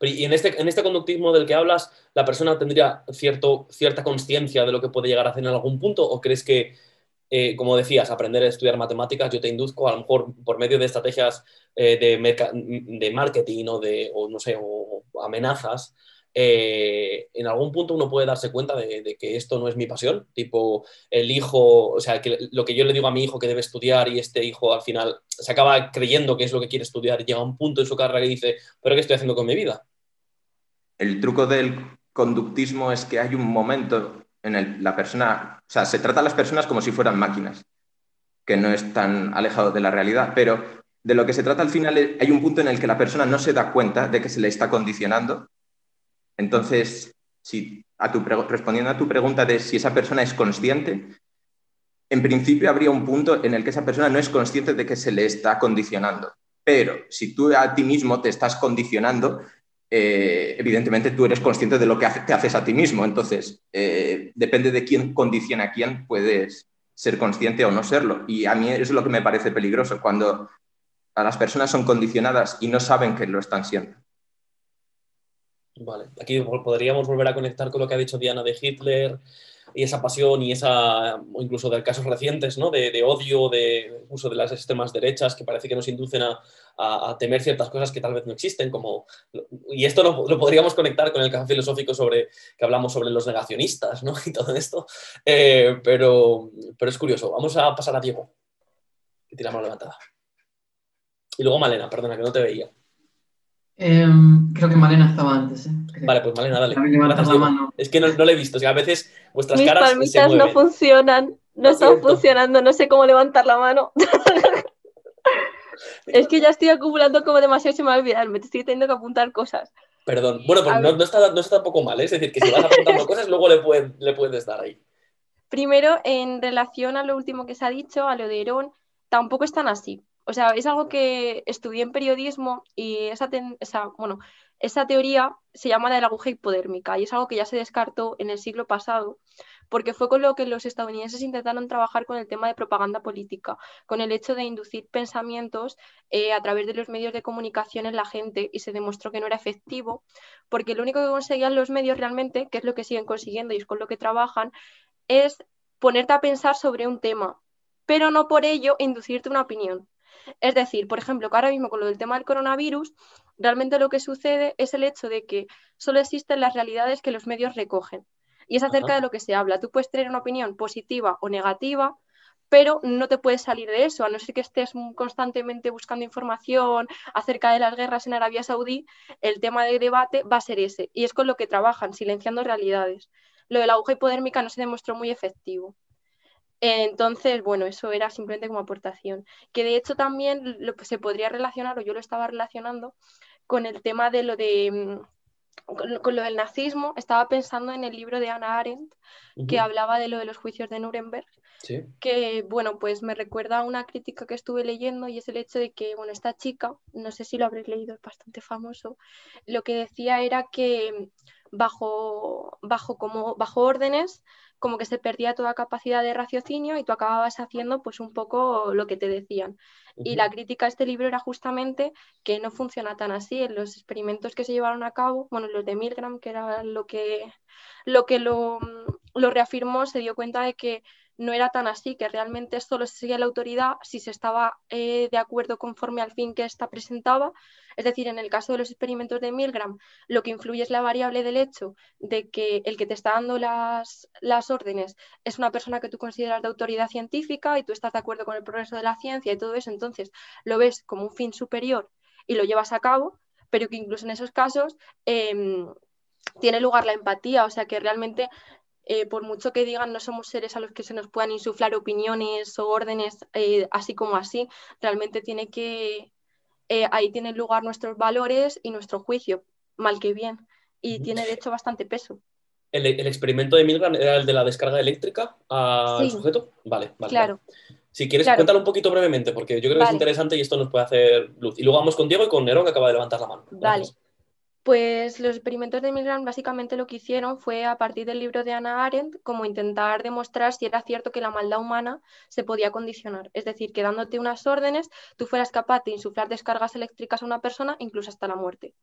y en este, en este conductismo del que hablas, ¿la persona tendría cierto, cierta conciencia de lo que puede llegar a hacer en algún punto? ¿O crees que, eh, como decías, aprender a estudiar matemáticas, yo te induzco a lo mejor por medio de estrategias eh, de, de, marketing o de, o no sé, o amenazas, eh, en algún punto uno puede darse cuenta de, que esto no es mi pasión, tipo el hijo, o sea, que lo que yo le digo a mi hijo que debe estudiar y este hijo al final se acaba creyendo que es lo que quiere estudiar y llega a un punto en su carrera que dice, pero ¿qué estoy haciendo con mi vida? El truco del conductismo es que hay un momento en el la persona, o sea, se trata a las personas como si fueran máquinas, que no es tan alejado de la realidad, pero de lo que se trata al final hay un punto en el que la persona no se da cuenta de que se le está condicionando entonces, si respondiendo a tu pregunta de si esa persona es consciente, en principio habría un punto en el que esa persona no es consciente de que se le está condicionando. Pero si tú a ti mismo te estás condicionando, eh, evidentemente tú eres consciente de lo que te haces a ti mismo. Entonces, eh, depende de quién condiciona a quién, puedes ser consciente o no serlo. Y a mí eso es lo que me parece peligroso, cuando a las personas son condicionadas y no saben que lo están siendo. Vale, aquí podríamos volver a conectar con lo que ha dicho Diana de Hitler y esa pasión y esa, incluso de casos recientes, ¿no? De, odio, de uso de las extremas derechas que parece que nos inducen a, temer ciertas cosas que tal vez no existen, como, y esto lo, podríamos conectar con el caso filosófico sobre, que hablamos sobre los negacionistas, ¿no? Y todo esto, eh, pero, pero es curioso. Vamos a pasar a Diego, que tiene la levantada. Y luego Malena, perdona, que no te veía. Em, creo que Malena estaba antes. ¿eh? Vale, pues Malena, dale. Es que no, no le he visto. a veces vuestras Mis caras. palmitas no funcionan. No están funcionando. No sé cómo levantar la mano. es que ya estoy acumulando como demasiado. Se me va a olvidar. Me estoy teniendo que apuntar cosas. Perdón. Bueno, pues no, está, no está tampoco mal. ¿eh? Es decir, que si vas apuntando cosas, luego le, puedes, le puedes dar ahí. Primero, en relación a lo último que se ha dicho, a lo de Herón, tampoco es tan así o sea, es algo que estudié en periodismo y esa, bueno, esa teoría se llama la de la aguja hipodérmica y es algo que ya se descartó en el siglo pasado porque fue con lo que los estadounidenses intentaron trabajar con el tema de propaganda política, con el hecho de inducir pensamientos eh, a través de los medios de comunicación en la gente y se demostró que no era efectivo, porque lo único que conseguían los medios realmente, que es lo que siguen consiguiendo y es con lo que trabajan, es ponerte a pensar sobre un tema, pero no por ello inducirte una opinión. Es decir, por ejemplo, que ahora mismo con lo del tema del coronavirus, realmente lo que sucede es el hecho de que solo existen las realidades que los medios recogen. Y es acerca de lo que se habla. Tú puedes tener una opinión positiva o negativa, pero no te puedes salir de eso, a no ser que estés constantemente buscando información acerca de las guerras en Arabia Saudí, el tema de debate va a ser ese. Y es con lo que trabajan, silenciando realidades. Lo de la aguja hipodérmica no se demostró muy efectivo. Entonces, bueno, eso era simplemente como aportación. Que de hecho también lo que se podría relacionar, o yo lo estaba relacionando, con el tema de lo de mm, con, lo del nazismo, estaba pensando en el libro de Anna Arendt, que hablaba de lo de los juicios de Nuremberg, que, bueno, pues me recuerda a una crítica que estuve leyendo y es el hecho de que, bueno, esta chica, no sé si lo habréis leído, es bastante famoso, lo que decía era que bajo, bajo, como, bajo órdenes como que se perdía toda capacidad de raciocinio y tú acababas haciendo pues un poco lo que te decían. Y la crítica a este libro era justamente que no funciona tan así. En los experimentos que se llevaron a cabo, bueno, los de Milgram, que era lo que lo, que lo, lo reafirmó, se dio cuenta de que no era tan así, que realmente solo se seguía la autoridad si se estaba eh, de acuerdo conforme al fin que ésta presentaba. Es decir, en el caso de los experimentos de Milgram, lo que influye es la variable del hecho de que el que te está dando las, las órdenes es una persona que tú consideras de autoridad científica y tú estás de acuerdo con el progreso de la ciencia y todo eso, entonces lo ves como un fin superior y lo llevas a cabo, pero que incluso en esos casos em, tiene lugar la empatía, o sea que realmente eh, por mucho que digan no somos seres a los que se nos puedan insuflar opiniones o órdenes eh, así como así, realmente tiene que, eh, ahí tienen lugar nuestros valores y nuestro juicio, mal que bien, y tiene de hecho bastante peso. ¿El, experimento de Milgram era el de la descarga eléctrica al sujeto? Vale, vale. Claro. Si quieres, cuéntalo un poquito brevemente, porque yo creo que es interesante y esto nos puede hacer luz. Y luego vamos con Diego y con Nerón, que acaba de levantar la mano. Vale. Pues los experimentos de Milgram básicamente lo que hicieron fue a partir del libro de Anna Arendt como intentar demostrar si era cierto que la maldad humana se podía condicionar. Es decir, que dándote unas órdenes tú fueras capaz de insuflar descargas eléctricas a una persona incluso hasta la muerte.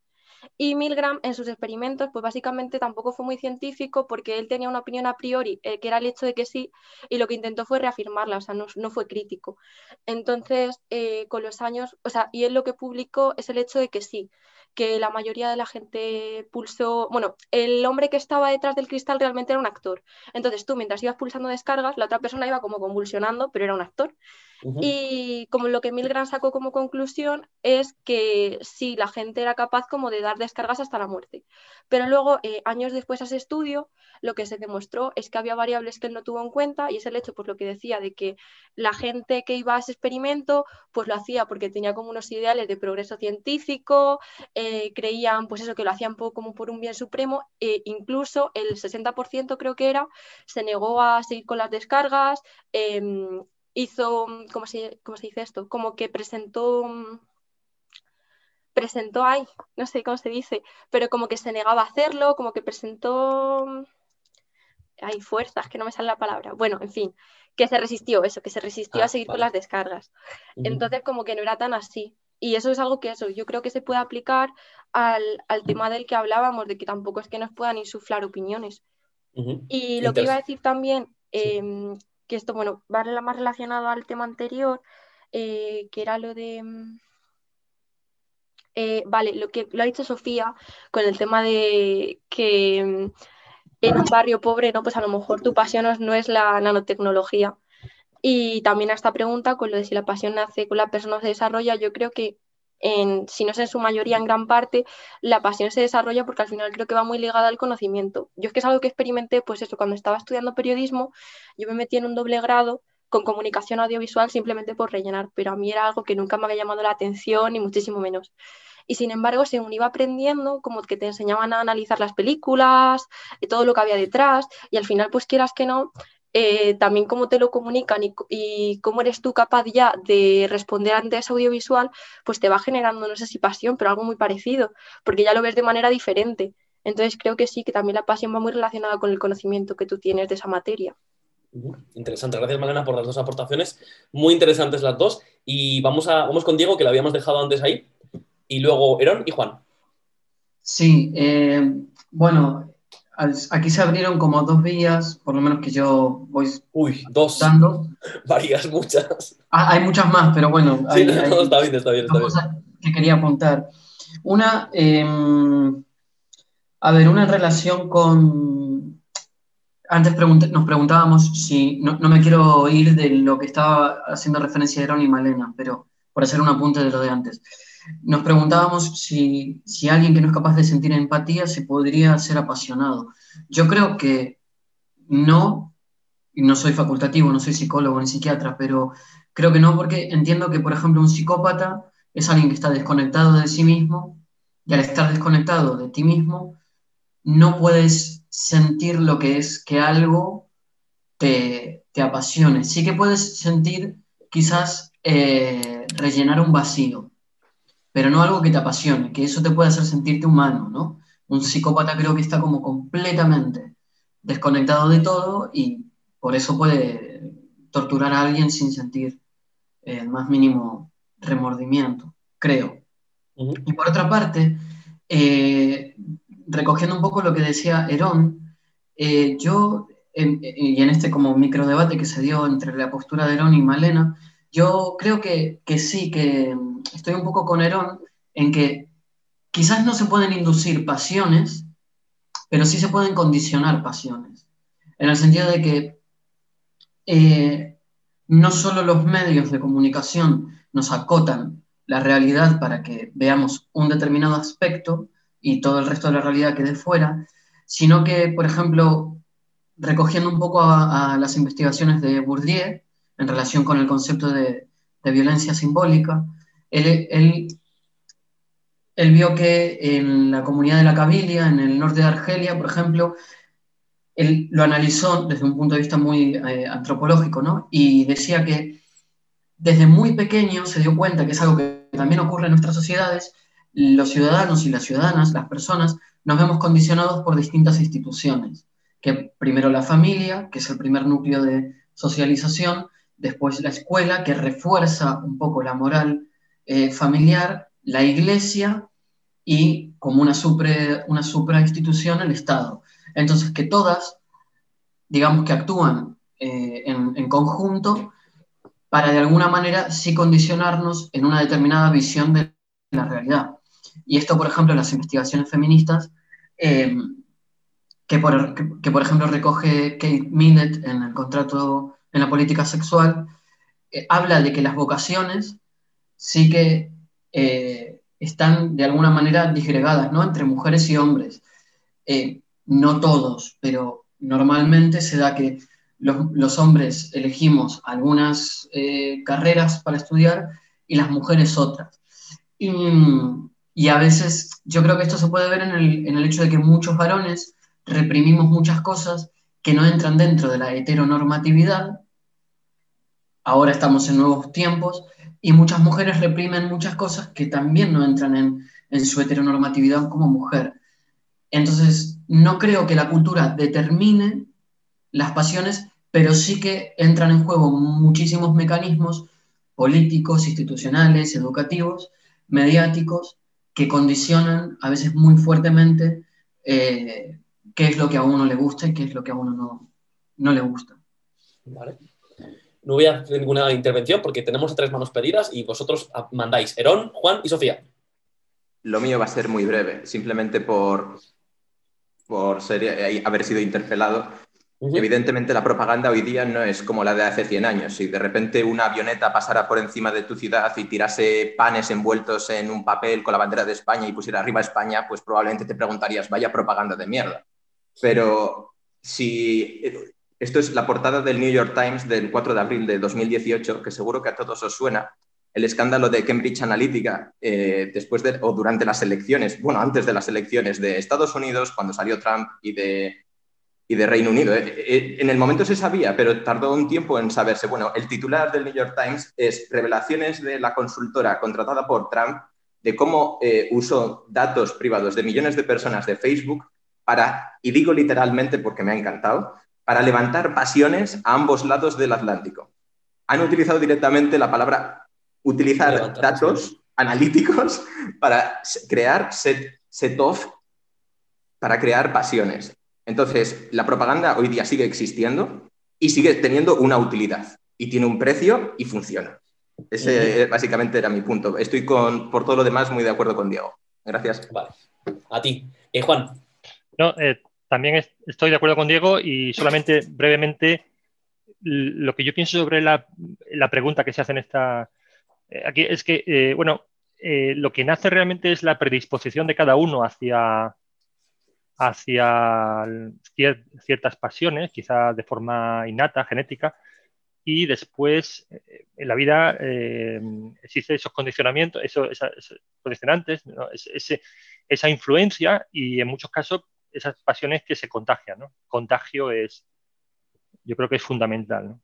Y Milgram en sus experimentos, pues básicamente tampoco fue muy científico porque él tenía una opinión a priori, eh, que era el hecho de que sí, y lo que intentó fue reafirmarla, o sea, no, fue crítico. Entonces, eh, con los años, o sea, y él lo que publicó es el hecho de que sí, que la mayoría de la gente pulsó, bueno, el hombre que estaba detrás del cristal realmente era un actor. Entonces tú mientras ibas pulsando descargas, la otra persona iba como convulsionando, pero era un actor. Y como lo que Milgram sacó como conclusión es que sí, la gente era capaz como de dar descargas hasta la muerte. Pero luego, eh, años después a ese estudio, lo que se demostró es que había variables que él no tuvo en cuenta y es el hecho, pues lo que decía, de que la gente que iba a ese experimento, pues lo hacía porque tenía como unos ideales de progreso científico, eh, creían pues eso, que lo hacían como por un bien supremo, e incluso el 60% creo que era, se negó a seguir con las descargas, em, hizo, ¿cómo se, ¿cómo se dice esto? Como que presentó presentó ahí, no sé cómo se dice, pero como que se negaba a hacerlo, como que presentó hay fuerzas, que no me sale la palabra. Bueno, en fin, que se resistió eso, que se resistió a ah, seguir con las descargas. Entonces, como que no era tan así. Y eso es algo que eso, yo creo que se puede aplicar al, tema del que hablábamos, de que tampoco es que nos puedan insuflar opiniones. Y lo que iba a decir también, em, que esto, bueno, va más relacionado al tema anterior, eh, que era lo de... Mm, eh, vale, lo que lo ha dicho Sofía con el tema de que mm, en un barrio pobre, ¿no? Pues a lo mejor tu pasión no es la nanotecnología. Y también a esta pregunta, con lo de si la pasión nace con la persona o se desarrolla, yo creo que si no es en su mayoría, en gran parte, la pasión se desarrolla porque al final creo que va muy ligada al conocimiento. Yo es que es algo que experimenté, pues eso, cuando estaba estudiando periodismo, yo me metí en un doble grado con comunicación audiovisual simplemente por rellenar, pero a mí era algo que nunca me había llamado la atención, ni muchísimo menos y sin embargo, según iba aprendiendo, como que te enseñaban a analizar las películas, y todo lo que había detrás, y al final, pues quieras que no, eh, también cómo te lo comunican y, cómo eres tú capaz ya de responder ante ese audiovisual, pues te va generando, no sé si pasión, pero algo muy parecido, porque ya lo ves de manera diferente. Entonces creo que sí, que también la pasión va muy relacionada con el conocimiento que tú tienes de esa materia. Interesante, gracias Malena por las dos aportaciones, muy interesantes las dos. Y vamos, a, vamos con Diego, que lo habíamos dejado antes ahí y luego Herón y Juan. Sí, eh, bueno, aquí se abrieron como dos vías, por lo menos que yo voy. Uy, dos. Dando. Varias, muchas. Ah, hay muchas más, pero bueno. Sí, está bien, está bien. Está cosas que quería apuntar. Una, em, a ver, una en relación con. Antes nos preguntábamos si. No, no, me quiero ir de lo que estaba haciendo referencia Herón y Malena, pero por hacer un apunte de lo de antes nos preguntábamos si, alguien que no es capaz de sentir empatía se podría ser apasionado. Yo creo que no, y no soy facultativo, no soy psicólogo ni psiquiatra, pero creo que no porque entiendo que, por ejemplo, un psicópata es alguien que está desconectado de sí mismo y al estar desconectado de ti mismo, no puedes sentir lo que es que algo te, apasione. Sí que puedes sentir quizás eh, rellenar un vacío, pero no algo que te apasione, que eso te puede hacer sentirte humano, ¿no? Un psicópata creo que está como completamente desconectado de todo y por eso puede torturar a alguien sin sentir el más mínimo remordimiento, creo. Y por otra parte, eh, recogiendo un poco lo que decía Herón, eh, yo, y en este como micro debate que se dio entre la postura de Herón y Malena, yo creo que, que sí, que estoy un poco con Herón en que quizás no se pueden inducir pasiones, pero sí se pueden condicionar pasiones. En el sentido de que eh, no solo los medios de comunicación nos acotan la realidad para que veamos un determinado aspecto y todo el resto de la realidad quede fuera, sino que, por ejemplo, recogiendo un poco a, las investigaciones de Bourdieu en relación con el concepto de, de violencia simbólica, él, vio que en la comunidad de la Cabilia, en el norte de Argelia, por ejemplo, él lo analizó desde un punto de vista muy eh, antropológico, ¿no? Y decía que desde muy pequeño se dio cuenta que es algo que también ocurre en nuestras sociedades, los ciudadanos y las ciudadanas, las personas, nos vemos condicionados por distintas instituciones, que primero la familia, que es el primer núcleo de socialización, después la escuela, que refuerza un poco la moral eh, familiar, la iglesia y como una, supra, una suprainstitución el Estado. Entonces, que todas, digamos que actúan eh, en, conjunto para de alguna manera sí condicionarnos en una determinada visión de la realidad. Y esto, por ejemplo, en las investigaciones feministas, eh, que, por, que, por, ejemplo recoge Kate Millett en el contrato en la política sexual, eh, habla de que las vocaciones sí que eh, están de alguna manera disgregadas, ¿no? Entre mujeres y hombres. no todos, pero normalmente se da que los, hombres elegimos algunas carreras para estudiar y las mujeres otras. Y, a veces yo creo que esto se puede ver en el hecho de que muchos varones reprimimos muchas cosas que no entran dentro de la heteronormatividad. Ahora estamos en nuevos tiempos y muchas mujeres reprimen muchas cosas que también no entran en, su heteronormatividad como mujer. Entonces, no creo que la cultura determine las pasiones, pero sí que entran en juego muchísimos mecanismos políticos, institucionales, educativos, mediáticos, que condicionan a veces muy fuertemente eh, qué es lo que a uno le gusta y qué es lo que a uno no, no le gusta. Vale. No voy a hacer ninguna intervención porque tenemos tres manos pedidas y vosotros mandáis. Herón, Juan y Sofía. Lo mío va a ser muy breve, simplemente por, por ser, eh, haber sido interpelado. Evidentemente la propaganda hoy día no es como la de hace 100 años. Si de repente una avioneta pasara por encima de tu ciudad y tirase panes envueltos en un papel con la bandera de España y pusiera arriba España, pues probablemente te preguntarías, vaya propaganda de mierda. Pero si esto es la portada del New York Times del 4 de abril de 2018, que seguro que a todos os suena, el escándalo de Cambridge Analytica eh, después de, o durante las elecciones, bueno, antes de las elecciones de Estados Unidos, cuando salió Trump y de y de Reino Unido. Eh, eh, en el momento se sabía, pero tardó un tiempo en saberse. Bueno, el titular del New York Times es revelaciones de la consultora contratada por Trump de cómo eh, usó datos privados de millones de personas de Facebook para, y digo literalmente porque me ha encantado, para levantar pasiones a ambos lados del Atlántico. Han utilizado directamente la palabra utilizar datos analíticos para crear set, set off, para crear pasiones. Entonces, la propaganda hoy día sigue existiendo y sigue teniendo una utilidad y tiene un precio y funciona. Ese básicamente era mi punto. Estoy con, por todo lo demás muy de acuerdo con Diego. Gracias. Vale. A ti. Eh, Juan. No, eh, también estoy de acuerdo con Diego y solamente brevemente lo que yo pienso sobre la, pregunta que se hace en esta... Eh, aquí es que, bueno, lo que nace realmente es la predisposición de cada uno hacia, hacia ciertas pasiones, quizá de forma innata, genética, y después eh, en la vida eh, existen esos condicionamientos, esos, condicionantes, esa influencia y en muchos casos esas pasiones que se contagian. Contagio es, yo creo que es fundamental.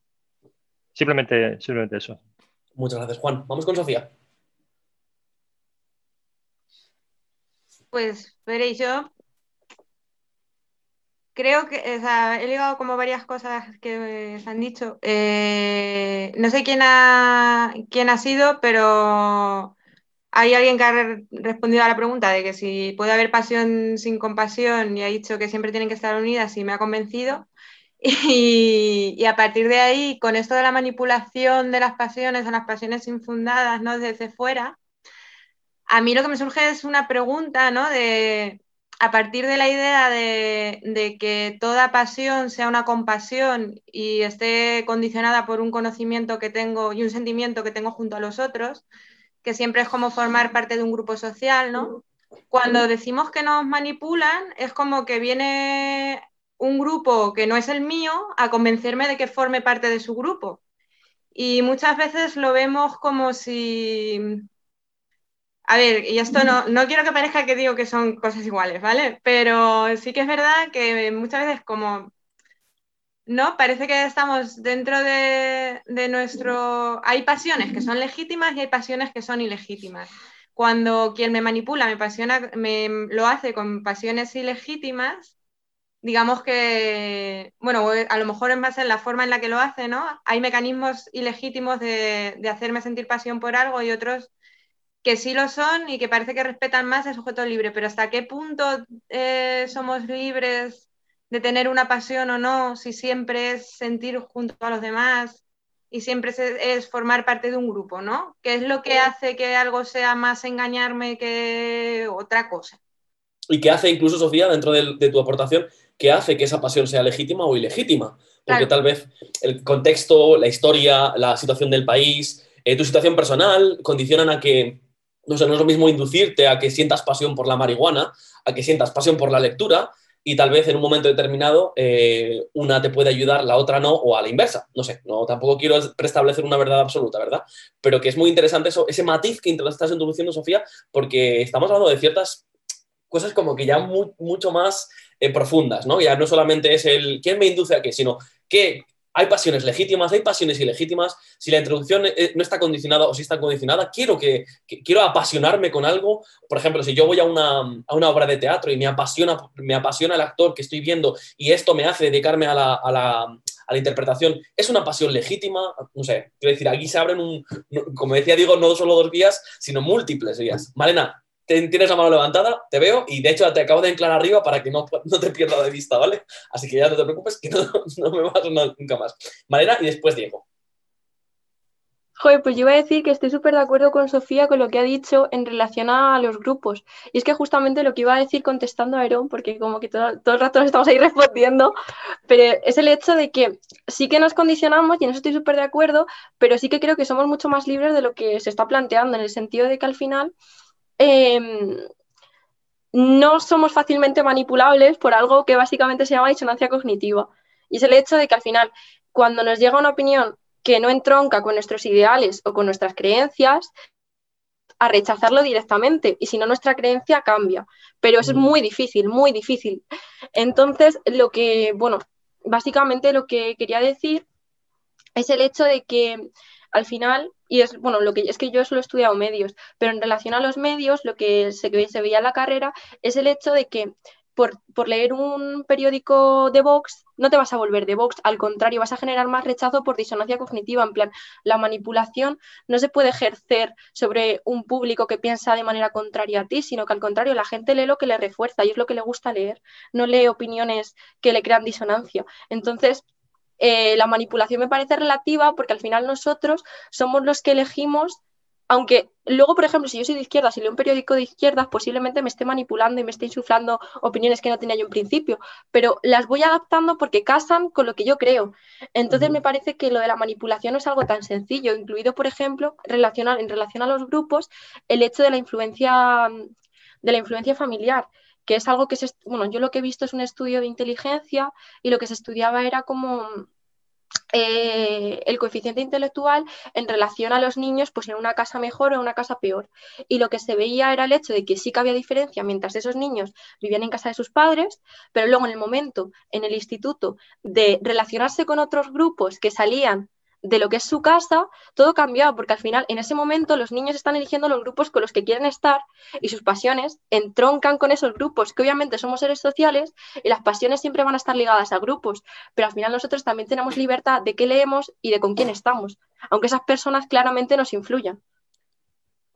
Simplemente, simplemente eso. Muchas gracias, Juan. Vamos con Sofía. Pues veréis, yo creo que, o sea, he ligado como varias cosas que se han dicho. Eh, no sé quién ha, quién ha sido, pero hay alguien que ha respondido a la pregunta de que si puede haber pasión sin compasión y ha dicho que siempre tienen que estar unidas y me ha convencido. Y, a partir de ahí, con esto de la manipulación de las pasiones, a las pasiones infundadas, ¿no? Desde fuera, a mí lo que me surge es una pregunta, ¿no? De, a partir de la idea de, que toda pasión sea una compasión y esté condicionada por un conocimiento que tengo y un sentimiento que tengo junto a los otros, que siempre es como formar parte de un grupo social, ¿no? Cuando decimos que nos manipulan, es como que viene un grupo que no es el mío a convencerme de que forme parte de su grupo. Y muchas veces lo vemos como si a ver, y esto no, no quiero que parezca que digo que son cosas iguales, ¿vale? Pero sí que es verdad que muchas veces como, ¿no? Parece que estamos dentro de, nuestro... Hay pasiones que son legítimas y hay pasiones que son ilegítimas. Cuando quien me manipula me, pasiona, me lo hace con pasiones ilegítimas, digamos que, bueno, a lo mejor es más en la forma en la que lo hace, ¿no? Hay mecanismos ilegítimos de, de hacerme sentir pasión por algo y otros que sí lo son y que parece que respetan más el sujeto libre, pero ¿hasta qué punto eh, somos libres de tener una pasión o no? Si siempre es sentir junto a los demás y siempre es, formar parte de un grupo, ¿no? ¿Qué es lo que hace que algo sea más engañarme que otra cosa? Y qué hace incluso, Sofía, dentro de, tu aportación, qué hace que esa pasión sea legítima o ilegítima. Porque tal vez el contexto, la historia, la situación del país, eh, tu situación personal condicionan a que no, sé, no es lo mismo inducirte a que sientas pasión por la marihuana, a que sientas pasión por la lectura, y tal vez en un momento determinado eh, una te puede ayudar, la otra no, o a la inversa. No sé, no, tampoco quiero preestablecer una verdad absoluta, ¿verdad? Pero que es muy interesante eso, ese matiz que estás introduciendo, Sofía, porque estamos hablando de ciertas cosas como que ya mucho más eh, profundas, ¿no? Ya no solamente es el quién me induce a qué, sino qué, hay pasiones legítimas, hay pasiones ilegítimas. Si la introducción eh, no está condicionada o si está condicionada, quiero, que, quiero apasionarme con algo. Por ejemplo, si yo voy a una, obra de teatro y me apasiona, me apasiona el actor que estoy viendo y esto me hace dedicarme a la, interpretación, ¿es una pasión legítima? No sé, quiero decir, aquí se abren, un, como decía Diego, no solo dos vías, sino múltiples vías. Malena, tienes la mano levantada, te veo y de hecho te acabo de anclar arriba para que no, no te pierda de vista, ¿vale? Así que ya no te preocupes que no, no me vas nunca más. Malena y después Diego. Joder, pues yo iba a decir que estoy súper de acuerdo con Sofía con lo que ha dicho en relación a los grupos. Y es que justamente lo que iba a decir contestando a Aarón, porque como que todo, todo el rato nos estamos ahí respondiendo, pero es el hecho de que sí que nos condicionamos, y en eso estoy súper de acuerdo, pero sí que creo que somos mucho más libres de lo que se está planteando, en el sentido de que al final Em, no somos fácilmente manipulables por algo que básicamente se llama disonancia cognitiva. Y es el hecho de que al final, cuando nos llega una opinión que no entronca con nuestros ideales o con nuestras creencias, a rechazarlo directamente y si no nuestra creencia cambia. Pero es mm. muy difícil, muy difícil. Entonces, lo que, bueno, básicamente lo que quería decir es el hecho de que al final, y es, bueno, lo que es que yo solo he estudiado medios, pero en relación a los medios, lo que se, veía en la carrera es el hecho de que por, leer un periódico de Vox no te vas a volver de Vox, al contrario, vas a generar más rechazo por disonancia cognitiva. En plan, la manipulación no se puede ejercer sobre un público que piensa de manera contraria a ti, sino que al contrario, la gente lee lo que le refuerza y es lo que le gusta leer, no lee opiniones que le crean disonancia. Entonces, eh, la manipulación me parece relativa porque al final nosotros somos los que elegimos, aunque luego, por ejemplo, si yo soy de izquierda, si leo un periódico de izquierdas, posiblemente me esté manipulando y me esté insuflando opiniones que no tenía yo en principio, pero las voy adaptando porque casan con lo que yo creo. Entonces me parece que lo de la manipulación no es algo tan sencillo, incluido, por ejemplo, en relación a los grupos, el hecho de la influencia de la influencia familiar que es algo que se, bueno, yo lo que he visto es un estudio de inteligencia y lo que se estudiaba era como eh, el coeficiente intelectual en relación a los niños, pues en una casa mejor o en una casa peor. Y lo que se veía era el hecho de que sí que había diferencia mientras esos niños vivían en casa de sus padres, pero luego en el momento, en el instituto, de relacionarse con otros grupos que salían de lo que es su casa, todo cambiado, porque al final en ese momento los niños están eligiendo los grupos con los que quieren estar y sus pasiones entroncan con esos grupos, que obviamente somos seres sociales y las pasiones siempre van a estar ligadas a grupos, pero al final nosotros también tenemos libertad de qué leemos y de con quién estamos, aunque esas personas claramente nos influyan.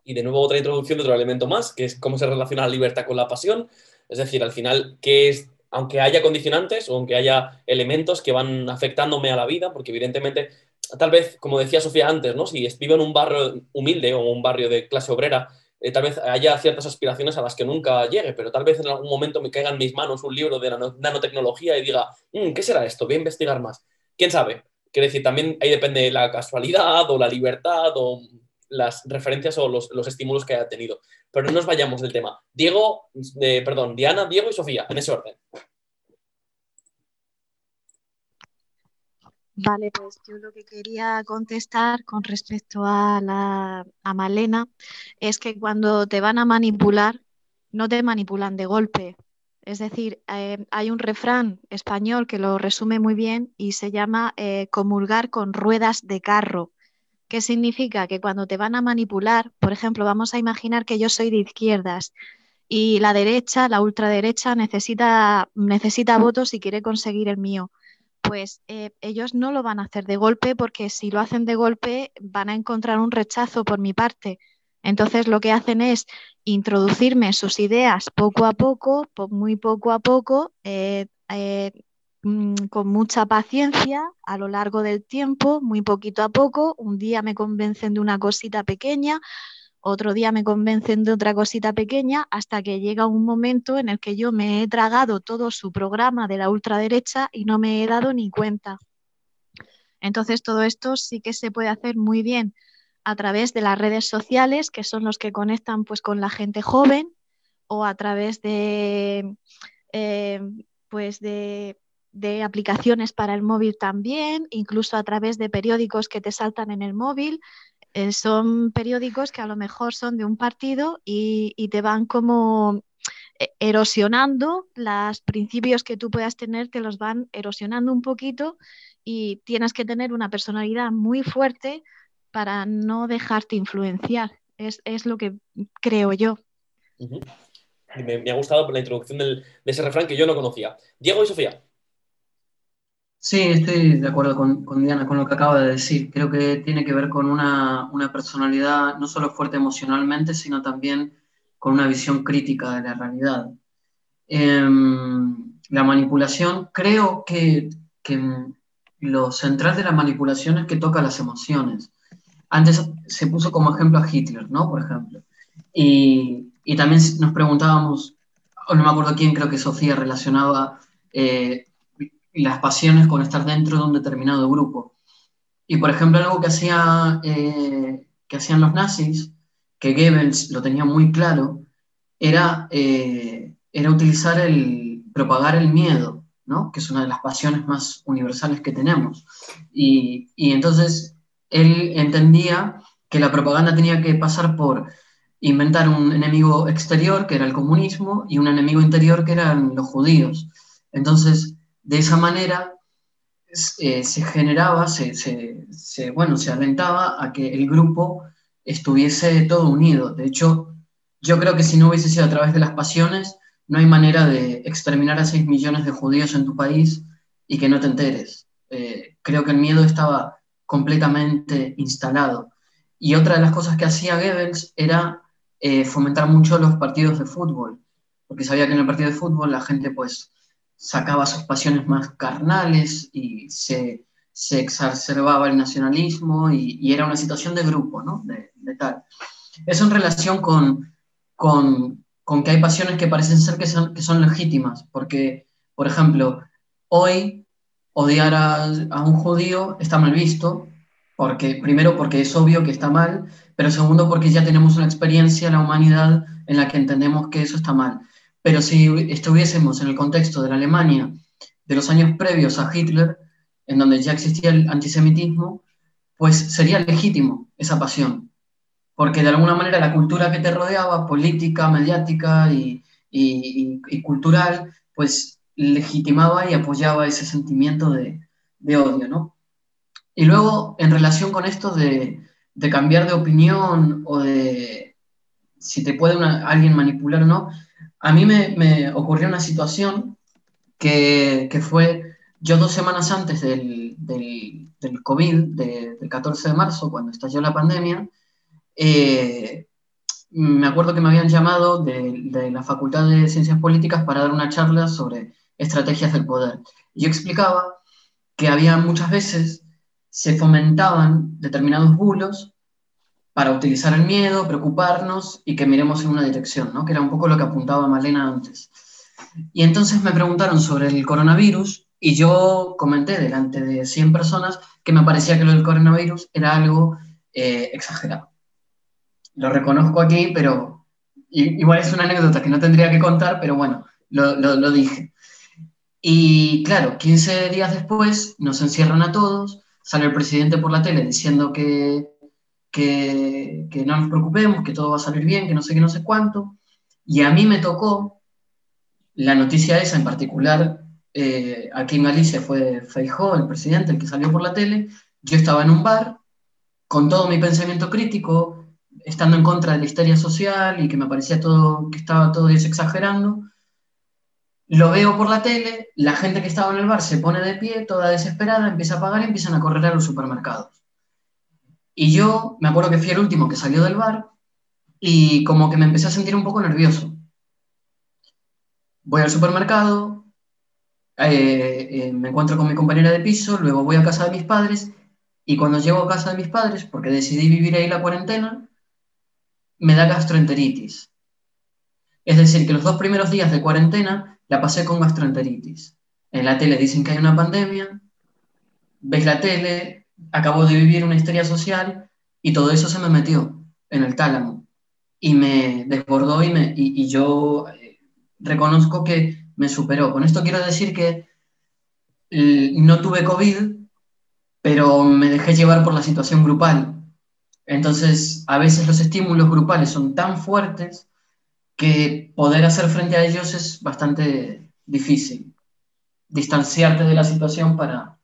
Y de nuevo otra introducción de otro elemento más, que es cómo se relaciona la libertad con la pasión, es decir, al final, ¿qué es aunque haya condicionantes o aunque haya elementos que van afectándome a la vida, porque evidentemente tal vez, como decía Sofía antes, ¿no? si vivo en un barrio humilde o un barrio de clase obrera, eh, tal vez haya ciertas aspiraciones a las que nunca llegue, pero tal vez en algún momento me caiga en mis manos un libro de nanotecnología y diga, mm, ¿qué será esto? Voy a investigar más. ¿Quién sabe? Quiere decir, también ahí depende la casualidad o la libertad o las referencias o los, estímulos que haya tenido. Pero no nos vayamos del tema. Diego, eh, perdón, Diana, Diego y Sofía, en ese orden. Vale, pues yo lo que quería contestar con respecto a, la, a Malena es que cuando te van a manipular, no te manipulan de golpe. Es decir, eh, hay un refrán español que lo resume muy bien y se llama eh, comulgar con ruedas de carro. ¿Qué significa? Que cuando te van a manipular, por ejemplo, vamos a imaginar que yo soy de izquierdas y la derecha, la ultraderecha, necesita, necesita votos y quiere conseguir el mío pues eh, ellos no lo van a hacer de golpe porque si lo hacen de golpe van a encontrar un rechazo por mi parte. Entonces lo que hacen es introducirme sus ideas poco a poco, muy poco a poco, eh, eh, mm, con mucha paciencia a lo largo del tiempo, muy poquito a poco. Un día me convencen de una cosita pequeña, otro día me convencen de otra cosita pequeña, hasta que llega un momento en el que yo me he tragado todo su programa de la ultraderecha y no me he dado ni cuenta. Entonces todo esto sí que se puede hacer muy bien a través de las redes sociales, que son los que conectan pues, con la gente joven, o a través de, eh, pues de, aplicaciones para el móvil también, incluso a través de periódicos que te saltan en el móvil. Eh, son periódicos que a lo mejor son de un partido y, te van como eh, erosionando los principios que tú puedas tener, te los van erosionando un poquito y tienes que tener una personalidad muy fuerte para no dejarte influenciar. Es, lo que creo yo. me, ha gustado la introducción de ese refrán que yo no conocía. Diego y Sofía. Sí, estoy de acuerdo con, Diana, con lo que acaba de decir. Creo que tiene que ver con una, personalidad no solo fuerte emocionalmente, sino también con una visión crítica de la realidad. Em, la manipulación, creo que, que, lo central de la manipulación es que toca las emociones. Antes se puso como ejemplo a Hitler, ¿no? Por ejemplo. Y, también nos preguntábamos, o no me acuerdo quién, creo que Sofía relacionaba eh, las pasiones con estar dentro de un determinado grupo. Y por ejemplo, algo que, hacía, eh, que hacían los nazis, que Goebbels lo tenía muy claro, era, eh, era utilizar el, propagar el miedo, ¿no? que es una de las pasiones más universales que tenemos. Y, y entonces él entendía que la propaganda tenía que pasar por inventar un enemigo exterior, que era el comunismo, y un enemigo interior, que eran los judíos. Entonces, de esa manera eh, se generaba, se, bueno, se alentaba a que el grupo estuviese todo unido. De hecho, yo creo que si no hubiese sido a través de las pasiones, no hay manera de exterminar a 6 millones de judíos en tu país y que no te enteres. Eh, creo que el miedo estaba completamente instalado. Y otra de las cosas que hacía Goebbels era eh, fomentar mucho los partidos de fútbol, porque sabía que en el partido de fútbol la gente pues sacaba sus pasiones más carnales y se, se exacerbaba el nacionalismo y, era una situación de grupo, ¿no? De, tal. Eso en relación con, con, con, que hay pasiones que parecen ser que son, que son legítimas, porque, por ejemplo, hoy odiar a, un judío está mal visto, porque, primero porque es obvio que está mal, pero segundo porque ya tenemos una experiencia en la humanidad en la que entendemos que eso está mal. Pero si estuviésemos en el contexto de la Alemania de los años previos a Hitler, en donde ya existía el antisemitismo, pues sería legítimo esa pasión, porque de alguna manera la cultura que te rodeaba, política, mediática y, cultural, pues legitimaba y apoyaba ese sentimiento de, odio, ¿no? Y luego, en relación con esto de, cambiar de opinión o de si te puede alguien manipular o no, a mí me, ocurrió una situación que, fue yo dos semanas antes del, del, COVID, del 14 de marzo, cuando estalló la pandemia, eh, me acuerdo que me habían llamado de, de, la Facultad de Ciencias Políticas para dar una charla sobre estrategias del poder. Yo explicaba que había muchas veces se fomentaban determinados bulos para utilizar el miedo, preocuparnos y que miremos en una dirección, ¿no? que era un poco lo que apuntaba Malena antes. Y entonces me preguntaron sobre el coronavirus y yo comenté delante de 100 personas que me parecía que lo del coronavirus era algo eh, exagerado. Lo reconozco aquí, pero igual es una anécdota que no tendría que contar, pero bueno, lo, dije. Y claro, 15 días después nos encierran a todos, sale el presidente por la tele diciendo que, que, no nos preocupemos, que todo va a salir bien, que no sé qué, no sé cuánto. Y a mí me tocó la noticia esa en particular, eh, aquí en Galicia fue Feijó, el presidente, el que salió por la tele. Yo estaba en un bar con todo mi pensamiento crítico, estando en contra de la histeria social y que me parecía todo, que estaba todo exagerando lo veo por la tele, la gente que estaba en el bar se pone de pie, toda desesperada, empieza a pagar y empiezan a correr a los supermercados. Y yo me acuerdo que fui el último que salió del bar y como que me empecé a sentir un poco nervioso. Voy al supermercado, eh, eh, me encuentro con mi compañera de piso, luego voy a casa de mis padres y cuando llego a casa de mis padres, porque decidí vivir ahí la cuarentena, me da gastroenteritis. Es decir, que los dos primeros días de cuarentena la pasé con gastroenteritis. En la tele dicen que hay una pandemia, ves la tele, acabo de vivir una histeria social y todo eso se me metió en el tálamo y me desbordó y, me, y, yo eh, reconozco que me superó. Con esto quiero decir que no tuve COVID, pero me dejé llevar por la situación grupal. Entonces, a veces los estímulos grupales son tan fuertes que poder hacer frente a ellos es bastante difícil. Distanciarte de la situación para...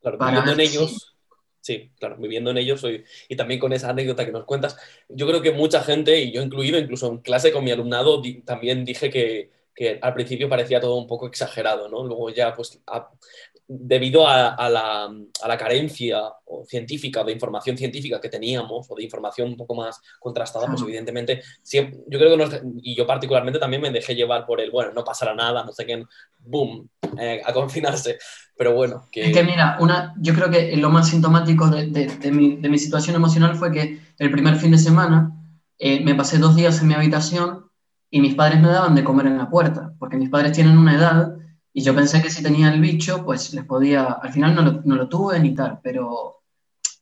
Claro, para en ellos, Sí, claro, viviendo en ellos soy, y también con esa anécdota que nos cuentas, yo creo que mucha gente, y yo incluido, incluso en clase con mi alumnado, también dije que, que, al principio parecía todo un poco exagerado, ¿no? Luego ya, pues, debido a, la, carencia científica, de información científica que teníamos, o de información un poco más contrastada, pues evidentemente, yo creo que, y yo particularmente también me dejé llevar por el, bueno, no pasará nada, no sé qué, boom, eh, a confinarse. Pero bueno. Que... Es que mira, una, yo creo que lo más sintomático de, de, mi, de mi, situación emocional fue que el primer fin de semana eh, me pasé dos días en mi habitación y mis padres me daban de comer en la puerta, porque mis padres tienen una edad y yo pensé que si tenía el bicho, pues les podía, al final no lo, no lo tuve ni tal, pero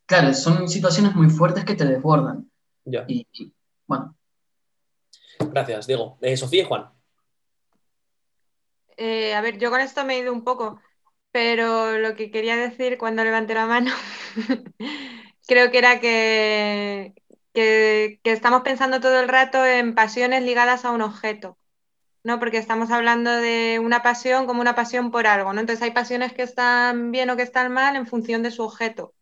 claro, son situaciones muy fuertes que te desbordan. Ya. Y, bueno. Gracias, Diego. Eh, Sofía y Juan. Eh, a ver, yo con esto me he ido un poco, pero lo que quería decir cuando levanté la mano, creo que era que, que, que estamos pensando todo el rato en pasiones ligadas a un objeto. ¿No? Porque estamos hablando de una pasión como una pasión por algo, ¿no? Entonces hay pasiones que están bien o que están mal en función de su objeto.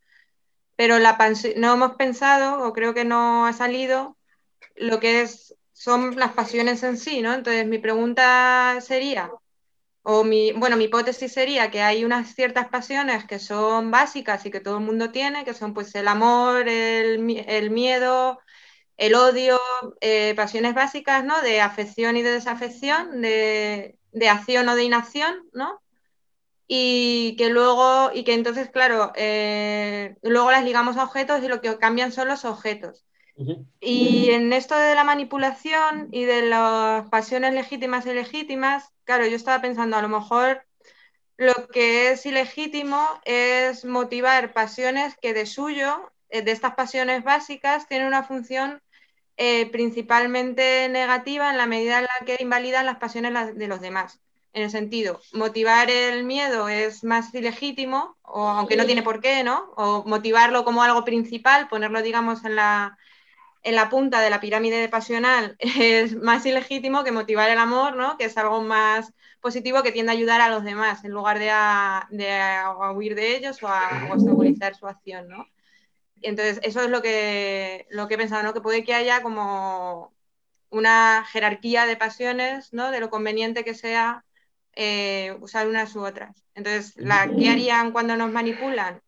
Pero la no hemos pensado, o creo que no ha salido, lo que es, son las pasiones en sí, ¿no? Entonces mi pregunta sería, o mi, bueno, mi hipótesis sería que hay unas ciertas pasiones que son básicas y que todo el mundo tiene, que son pues el amor, el, el miedo, el odio, eh, pasiones básicas, ¿no? De afección y de desafección, de, acción o de inacción, ¿no? Y que luego, y que entonces, claro, eh, luego las ligamos a objetos y lo que cambian son los objetos. Y en esto de la manipulación y de las pasiones legítimas y ilegítimas, claro, yo estaba pensando, a lo mejor lo que es ilegítimo es motivar pasiones que de suyo, eh, de estas pasiones básicas, tienen una función eh, principalmente negativa en la medida en la que invalidan las pasiones de los demás. En el sentido, motivar el miedo es más ilegítimo, o aunque no tiene por qué, ¿no? O motivarlo como algo principal, ponerlo, digamos, en la, en la punta de la pirámide pasional es más ilegítimo que motivar el amor, ¿no? Que es algo más positivo que tiende a ayudar a los demás en lugar de, huir de ellos o a, obstaculizar su acción, ¿no? Entonces, eso es lo que, lo que he pensado, ¿no? Que puede que haya como una jerarquía de pasiones, ¿no? De lo conveniente que sea eh, usar unas u otras. Entonces, la, ¿qué harían cuando nos manipulan?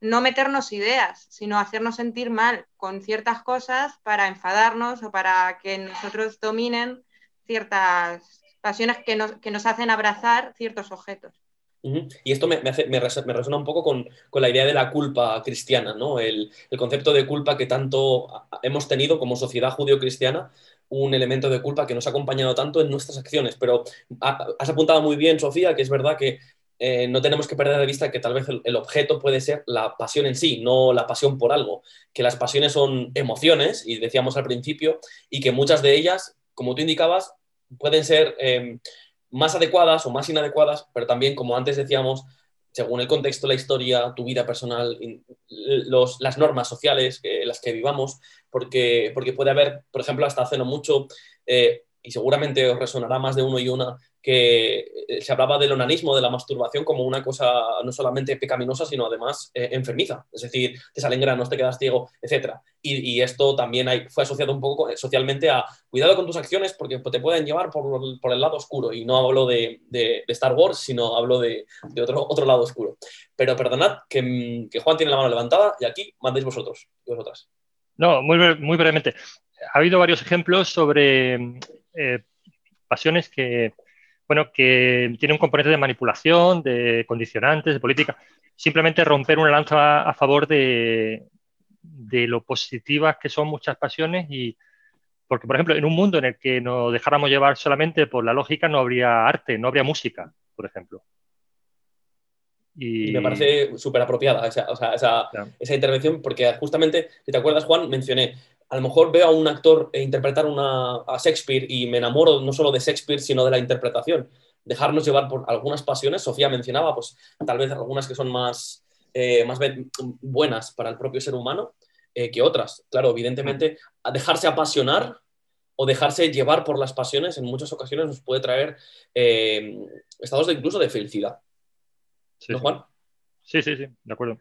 No meternos ideas, sino hacernos sentir mal con ciertas cosas para enfadarnos o para que nosotros dominen ciertas pasiones que nos, que nos hacen abrazar ciertos objetos. Y esto me, me, resuena un poco con, la idea de la culpa cristiana, ¿no? El, concepto de culpa que tanto hemos tenido como sociedad judío-cristiana, un elemento de culpa que nos ha acompañado tanto en nuestras acciones. Pero has apuntado muy bien, Sofía, que es verdad que eh, no tenemos que perder de vista que tal vez el, objeto puede ser la pasión en sí, no la pasión por algo, que las pasiones son emociones, y decíamos al principio, y que muchas de ellas, como tú indicabas, pueden ser... Em, más adecuadas o más inadecuadas, pero también, como antes decíamos, según el contexto, la historia, tu vida personal, los, las normas sociales en las que vivamos, porque, porque puede haber, por ejemplo, hasta hace no mucho, eh, y seguramente os resonará más de uno y una, que eh, se hablaba del onanismo, de la masturbación, como una cosa no solamente pecaminosa, sino además eh, enfermiza. Es decir, te salen granos, te quedas ciego, etc. Y, esto también fue asociado un poco socialmente a cuidado con tus acciones porque te pueden llevar por, el lado oscuro. Y no hablo de, Star Wars, sino hablo de, otro, otro lado oscuro. Pero perdonad que, que, Juan tiene la mano levantada y aquí mandéis vosotros y vosotras. No, muy, muy brevemente. ha habido varios ejemplos sobre eh, pasiones que, bueno, que tienen un componente de manipulación, de condicionantes, de política. Simplemente romper una lanza a favor de, de lo positivas que son muchas pasiones y porque, por ejemplo, en un mundo en el que nos dejáramos llevar solamente por la lógica, no habría arte, no habría música, por ejemplo. Y, me parece súper apropiada esa, esa, intervención, porque justamente, si te acuerdas, Juan, mencioné, a lo mejor veo a un actor interpretar una, a Shakespeare y me enamoro no solo de Shakespeare, sino de la interpretación. Dejarnos llevar por algunas pasiones, Sofía mencionaba, pues tal vez algunas que son más, eh, más buenas para el propio ser humano, eh, que otras. Claro, evidentemente, a dejarse apasionar o dejarse llevar por las pasiones en muchas ocasiones nos puede traer eh, estados de incluso de felicidad. Sí, Juan? Sí, sí, sí, de acuerdo.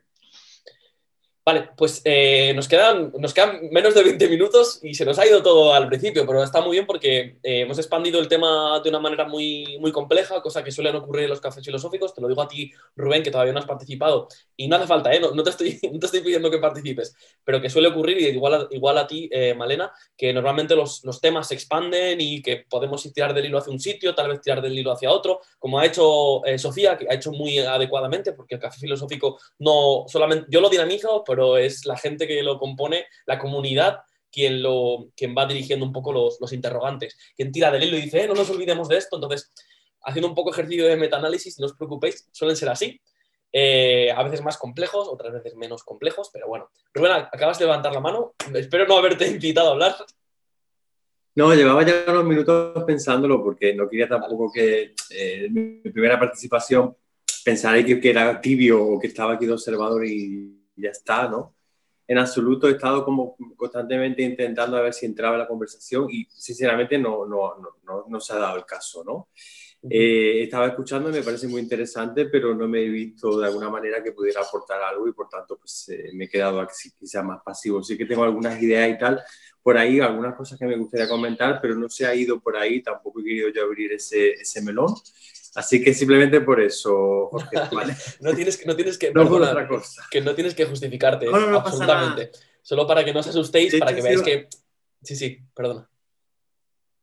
Vale, pues eh, nos, quedan, nos quedan menos de 20 minutos y se nos ha ido todo al principio, pero está muy bien porque eh, hemos expandido el tema de una manera muy, muy compleja, cosa que suelen ocurrir en los cafés filosóficos. Te lo digo a ti, Rubén, que todavía no has participado. Y no hace falta, ¿eh? no, te, estoy, no te estoy pidiendo que participes, pero que suele ocurrir, y igual a, igual a ti, eh, Malena, que normalmente los, los, temas se expanden y que podemos tirar del hilo hacia un sitio, tal vez tirar del hilo hacia otro, como ha hecho Sofía, que ha hecho muy adecuadamente, porque el café filosófico no solamente, yo lo dinamizo, pero es la gente que lo compone, la comunidad, quien, lo, quien va dirigiendo un poco los, los interrogantes. Quien tira del hilo y dice, eh, no nos olvidemos de esto. Entonces, haciendo un poco ejercicio de metaanálisis, no os preocupéis, suelen ser así. Eh, a veces más complejos, otras veces menos complejos, pero bueno. Rubén, acabas de levantar la mano. Espero no haberte invitado a hablar. No, llevaba ya unos minutos pensándolo porque no quería tampoco que eh, mi primera participación pensara que, que era tibio o que estaba aquí de observador y ya está, ¿no? En absoluto he estado como constantemente intentando a ver si entraba en la conversación y sinceramente no, no, no, no se ha dado el caso, ¿no? Eh, estaba escuchando y me parece muy interesante, pero no me he visto de alguna manera que pudiera aportar algo y por tanto pues eh, me he quedado quizá más pasivo. Sí que tengo algunas ideas y tal por ahí, algunas cosas que me gustaría comentar, pero no se ha ido por ahí, tampoco he querido yo abrir ese, ese melón. Así que simplemente por eso, Jorge. no tienes que, no tienes que, no por otra cosa. que no tienes que justificarte, absolutamente. Solo para que no os asustéis, para que veáis que. Sí, sí, perdona.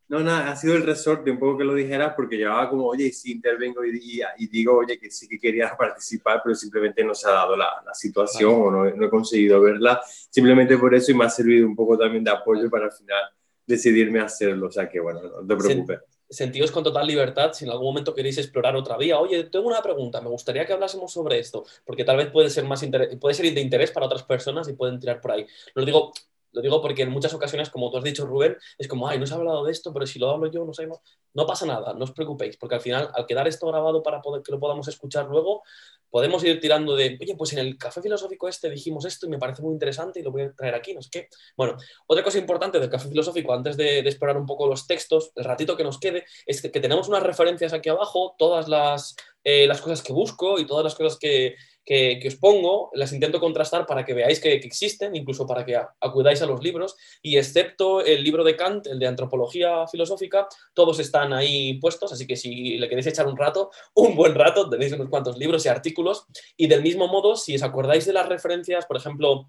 No, nada, ha sido el resorte un poco que lo dijeras porque llevaba como, oye, si intervengo y, y, digo, oye, que sí que quería participar, pero simplemente no se ha dado la, la situación o no, no, he conseguido verla. Simplemente por eso y me ha servido un poco también de apoyo para al final decidirme a hacerlo. O sea que, bueno, no te preocupes sentidos con total libertad si en algún momento queréis explorar otra vía. Oye, tengo una pregunta, me gustaría que hablásemos sobre esto, porque tal vez puede ser, más puede ser de interés para otras personas y pueden tirar por ahí. Lo digo, lo digo porque en muchas ocasiones, como tú has dicho, Rubén, es como, ay, no se ha hablado de esto, pero si lo hablo yo, no sabemos. No pasa nada, no os preocupéis, porque al final, al quedar esto grabado para poder, que lo podamos escuchar luego, podemos ir tirando de, oye, pues en el café filosófico este dijimos esto y me parece muy interesante y lo voy a traer aquí, no sé qué. Bueno, otra cosa importante del café filosófico, antes de, explorar un poco los textos, el ratito que nos quede, es que, tenemos unas referencias aquí abajo, todas las, eh, las cosas que busco y todas las cosas que, que, os pongo, las intento contrastar para que veáis que, existen, incluso para que acudáis a los libros, y excepto el libro de Kant, el de Antropología Filosófica, todos están ahí puestos, así que si le queréis echar un rato, un buen rato, tenéis unos cuantos libros y artículos, y del mismo modo, si os acordáis de las referencias, por ejemplo,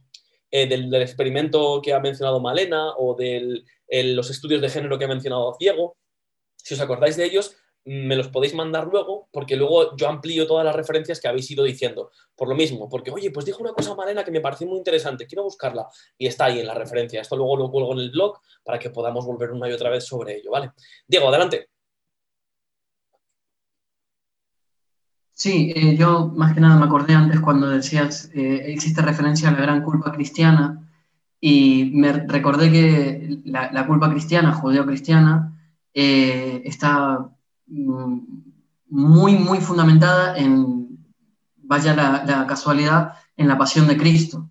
eh, del, experimento que ha mencionado Malena o de los estudios de género que ha mencionado Diego, si os acordáis de ellos, me los podéis mandar luego, porque luego yo amplío todas las referencias que habéis ido diciendo. Por lo mismo, porque, oye, pues dijo una cosa Malena que me pareció muy interesante, quiero buscarla. Y está ahí en la referencia. Esto luego lo cuelgo en el blog para que podamos volver una y otra vez sobre ello, ¿vale? Diego, adelante. Sí, eh, yo más que nada me acordé antes cuando decías, eh, existe referencia a la gran culpa cristiana, y me recordé que la, culpa cristiana, judeo-cristiana, eh, está muy, muy fundamentada en, vaya la, casualidad, en la pasión de Cristo,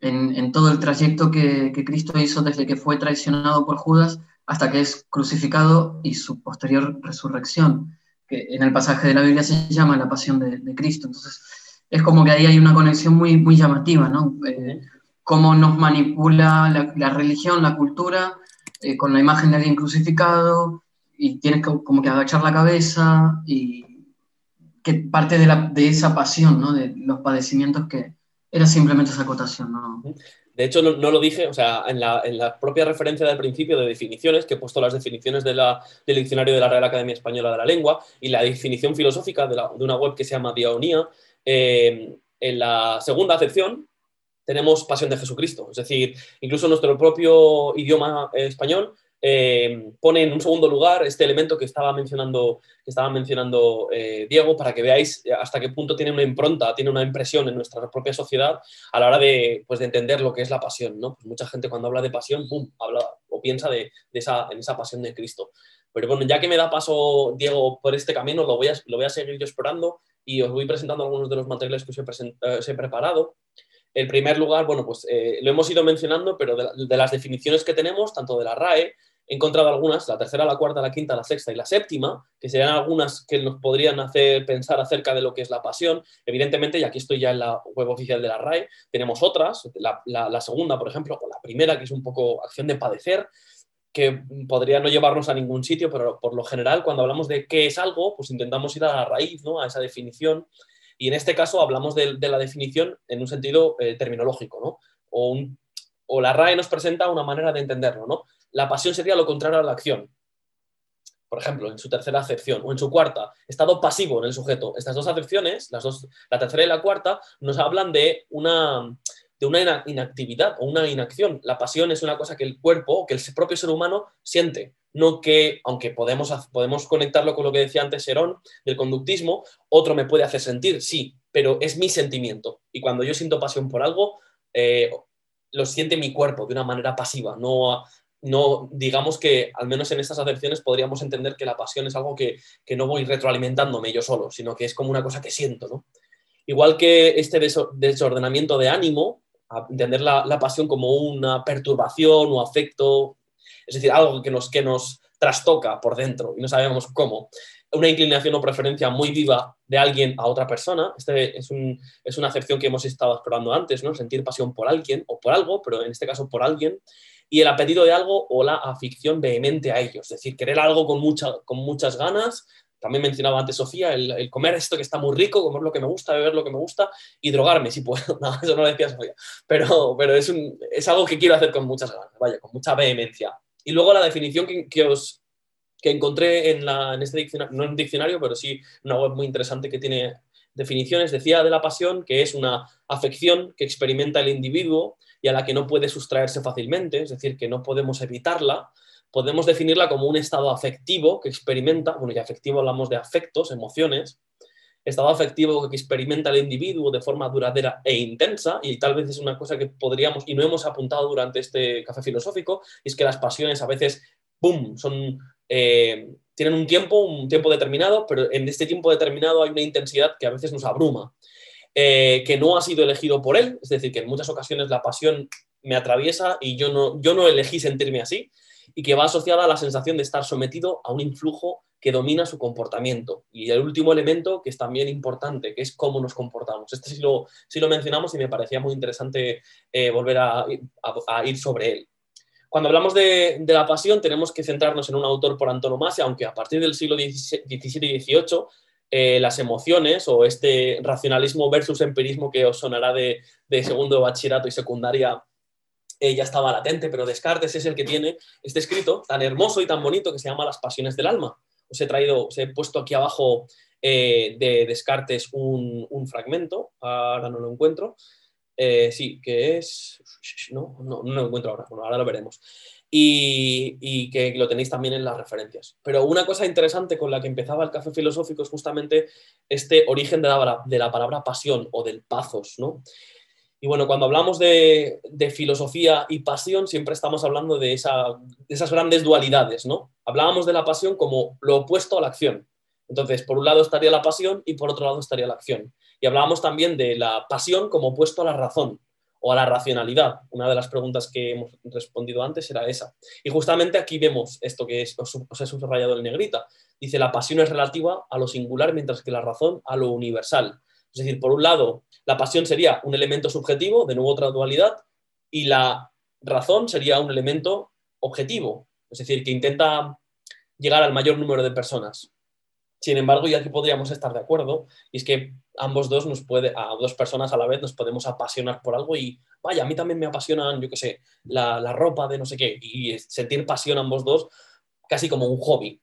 en, todo el trayecto que, Cristo hizo desde que fue traicionado por Judas hasta que es crucificado y su posterior resurrección, que en el pasaje de la Biblia se llama la pasión de, Cristo. Entonces, es como que ahí hay una conexión muy, muy llamativa, ¿no? Eh, cómo nos manipula la, religión, la cultura, eh, con la imagen de alguien crucificado, y tienes como que agachar la cabeza y que parte de, la, de esa pasión, ¿no? de los padecimientos que era simplemente esa acotación. ¿no? De hecho, no, lo dije, o sea, en la, propia referencia del principio de definiciones, que he puesto las definiciones del diccionario de la Real Academia Española de la Lengua y la definición filosófica de, una web que se llama Diaonía, eh, en la segunda acepción tenemos pasión de Jesucristo. Es decir, incluso nuestro propio idioma español eh, pone en un segundo lugar este elemento que estaba mencionando, que estaba mencionando eh, Diego para que veáis hasta qué punto tiene una impronta, tiene una impresión en nuestra propia sociedad a la hora de, pues, de entender lo que es la pasión. ¿no? Pues mucha gente cuando habla de pasión, ¡pum!, habla o piensa de, esa, en esa pasión de Cristo. Pero bueno, ya que me da paso Diego por este camino, lo voy a, lo voy a seguir yo explorando y os voy presentando algunos de los materiales que os eh, os he preparado. El primer lugar, bueno, pues lo hemos ido mencionando, pero de, de, las definiciones que tenemos, tanto de la RAE he encontrado algunas, la tercera, la cuarta, la quinta, la sexta y la séptima, que serían algunas que nos podrían hacer pensar acerca de lo que es la pasión. Evidentemente, y aquí estoy ya en la web oficial de la RAE, tenemos otras, la, segunda, por ejemplo, o la primera, que es un poco acción de padecer, que podría no llevarnos a ningún sitio, pero por lo general, cuando hablamos de qué es algo, pues intentamos ir a la raíz, ¿no? a esa definición. Y en este caso hablamos de, la definición en un sentido eh, terminológico, ¿no? O, o la RAE nos presenta una manera de entenderlo, ¿no? la pasión sería lo contrario a la acción. Por ejemplo, en su tercera acepción o en su cuarta, estado pasivo en el sujeto. Estas dos acepciones, las dos, la tercera y la cuarta, nos hablan de una, de una inactividad o una inacción. La pasión es una cosa que el cuerpo, que el propio ser humano siente, no que, aunque podemos, podemos conectarlo con lo que decía antes Serón del conductismo, otro me puede hacer sentir, sí, pero es mi sentimiento. Y cuando yo siento pasión por algo, eh, lo siente mi cuerpo de una manera pasiva, no no, digamos que al menos en estas acepciones podríamos entender que la pasión es algo que, no voy retroalimentándome yo solo, sino que es como una cosa que siento, ¿no? Igual que este desordenamiento de ánimo, entender la, pasión como una perturbación o afecto, es decir, algo que nos, que nos trastoca por dentro y no sabemos cómo. Una inclinación o preferencia muy viva de alguien a otra persona. Este es, es una acepción que hemos estado explorando antes, ¿no? Sentir pasión por alguien o por algo, pero en este caso por alguien y el apetito de algo o la afición vehemente a ello, es decir, querer algo con, mucha, con muchas ganas. También mencionaba antes Sofía, el, comer esto que está muy rico, comer lo que me gusta, beber lo que me gusta y drogarme si puedo. Eso no lo decía Sofía, pero, pero es, un, es algo que quiero hacer con muchas ganas, vaya, con mucha vehemencia. Y luego la definición que, que encontré en, en este diccionario, no en un diccionario, pero sí una web muy interesante que tiene definiciones, decía de la pasión que es una afección que experimenta el individuo y a la que no puede sustraerse fácilmente, es decir, que no podemos evitarla, podemos definirla como un estado afectivo que experimenta, bueno, y afectivo hablamos de afectos, emociones, estado afectivo que experimenta el individuo de forma duradera e intensa, y tal vez es una cosa que podríamos, y no hemos apuntado durante este café filosófico, es que las pasiones a veces, ¡pum!, son, eh, tienen un tiempo, un tiempo determinado, pero en este tiempo determinado hay una intensidad que a veces nos abruma. Eh, que no ha sido elegido por él, es decir, que en muchas ocasiones la pasión me atraviesa y yo no, yo no elegí sentirme así, y que va asociada a la sensación de estar sometido a un influjo que domina su comportamiento. Y el último elemento, que es también importante, que es cómo nos comportamos. Este sí lo, sí lo mencionamos y me parecía muy interesante eh, volver a, ir sobre él. Cuando hablamos de, la pasión, tenemos que centrarnos en un autor por antonomasia, aunque a partir del siglo XVII y XVIII eh, las emociones o este racionalismo versus empirismo que os sonará de, segundo bachillerato y secundaria eh, ya estaba latente, pero Descartes es el que tiene este escrito tan hermoso y tan bonito que se llama Las pasiones del alma. Os he traído, os he puesto aquí abajo eh, de Descartes un, un, fragmento, ahora no lo encuentro. sí, que es. No, no, no, lo encuentro ahora, bueno, ahora lo veremos y, que lo tenéis también en las referencias. Pero una cosa interesante con la que empezaba el café filosófico es justamente este origen de la, de la palabra pasión o del pazos, ¿no? Y bueno, cuando hablamos de, filosofía y pasión, siempre estamos hablando de, esa, de, esas grandes dualidades, ¿no? Hablábamos de la pasión como lo opuesto a la acción. Entonces, por un lado estaría la pasión y por otro lado estaría la acción. Y hablábamos también de la pasión como opuesto a la razón o a la racionalidad. Una de las preguntas que hemos respondido antes era esa. Y justamente aquí vemos esto que es, os, he subrayado en negrita. Dice, la pasión es relativa a lo singular, mientras que la razón a lo universal. Es decir, por un lado, la pasión sería un elemento subjetivo, de nuevo otra dualidad, y la razón sería un elemento objetivo, es decir, que intenta llegar al mayor número de personas. Sin embargo, y aquí podríamos estar de acuerdo, y es que ambos dos nos puede, a dos personas a la vez nos podemos apasionar por algo y vaya, a mí también me apasionan, yo qué sé, la, la ropa de no sé qué, y sentir pasión ambos dos casi como un hobby,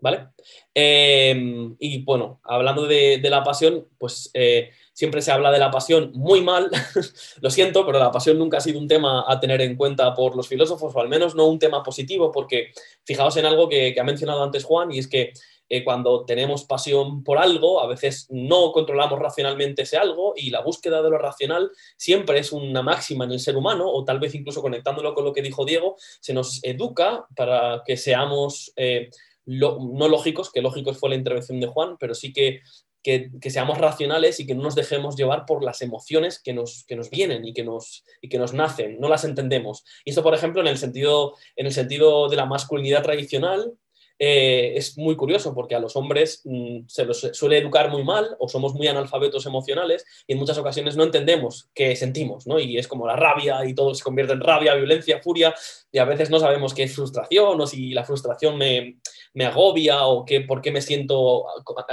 ¿vale? Em, y bueno, hablando de, la pasión, pues eh, siempre se habla de la pasión muy mal, lo siento, pero la pasión nunca ha sido un tema a tener en cuenta por los filósofos, o al menos no un tema positivo, porque fijaos en algo que, ha mencionado antes Juan, y es que eh, cuando tenemos pasión por algo, a veces no controlamos racionalmente ese algo y la búsqueda de lo racional siempre es una máxima en el ser humano, o tal vez incluso conectándolo con lo que dijo Diego, se nos educa para que seamos... Eh, no lógicos, que lógicos fue la intervención de Juan, pero sí que, que, seamos racionales y que no nos dejemos llevar por las emociones que nos, que nos vienen y que nos, y que nos nacen, no las entendemos. Y esto, por ejemplo, en el sentido, en el sentido de la masculinidad tradicional, eh, es muy curioso porque a los hombres mm, se los suele educar muy mal o somos muy analfabetos emocionales y en muchas ocasiones no entendemos qué sentimos, ¿no? Y es como la rabia y todo se convierte en rabia, violencia, furia y a veces no sabemos qué es frustración o si la frustración me, me agobia o que, por qué me siento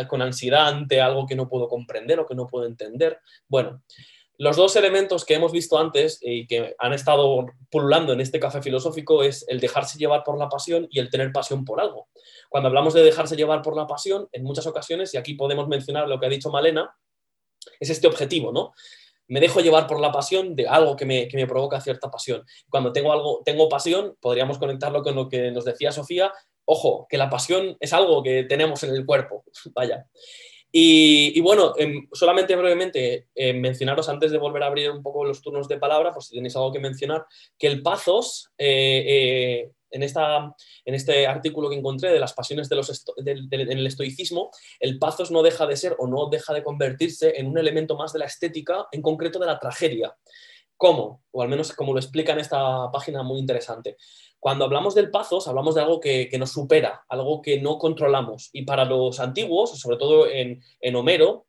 con ansiedad ante algo que no puedo comprender o que no puedo entender. Bueno, los dos elementos que hemos visto antes y que han estado pululando en este café filosófico es el dejarse llevar por la pasión y el tener pasión por algo. Cuando hablamos de dejarse llevar por la pasión, en muchas ocasiones, y aquí podemos mencionar lo que ha dicho Malena, es este objetivo, ¿no? Me dejo llevar por la pasión de algo que me, que me provoca cierta pasión. Cuando tengo algo, tengo pasión, podríamos conectarlo con lo que nos decía Sofía, ojo, que la pasión es algo que tenemos en el cuerpo, vaya. Y, bueno, em, solamente brevemente eh, mencionaros antes de volver a abrir un poco los turnos de palabra, por si tenéis algo que mencionar, que el pathos, eh, eh, en, esta, en este artículo que encontré de las pasiones de los en el estoicismo, el pathos no deja de ser o no deja de convertirse en un elemento más de la estética, en concreto de la tragedia. ¿Cómo? O al menos como lo explica en esta página muy interesante. Cuando hablamos del pazos, hablamos de algo que, nos supera, algo que no controlamos. Y para los antiguos, sobre todo en, Homero,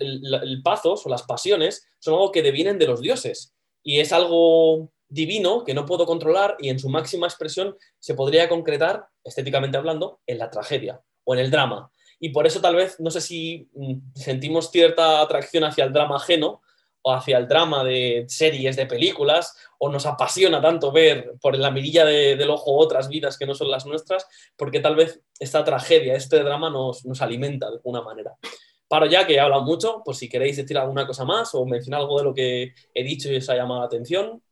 el, el, pazos o las pasiones son algo que devienen de los dioses. Y es algo divino que no puedo controlar y en su máxima expresión se podría concretar, estéticamente hablando, en la tragedia o en el drama. Y por eso tal vez, no sé si mm, sentimos cierta atracción hacia el drama ajeno, o hacia el drama de series, de películas, o nos apasiona tanto ver por la mirilla del ojo otras vidas que no son las nuestras, porque tal vez esta tragedia, este drama nos, nos alimenta de alguna manera. Paro ya, que he hablado mucho, pues si queréis decir alguna cosa más o mencionar algo de lo que he dicho y os ha llamado la atención.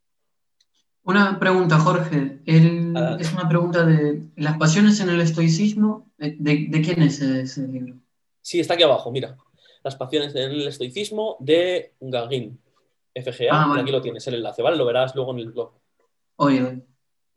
Una pregunta, Jorge. es una pregunta de las pasiones en el estoicismo. ¿De, de quién es ese libro? Sí, está aquí abajo, mira. Las pasiones en el estoicismo de Gagin, FGA, ah, aquí lo tienes, el enlace, ¿vale? Lo verás luego en el blog. Oye,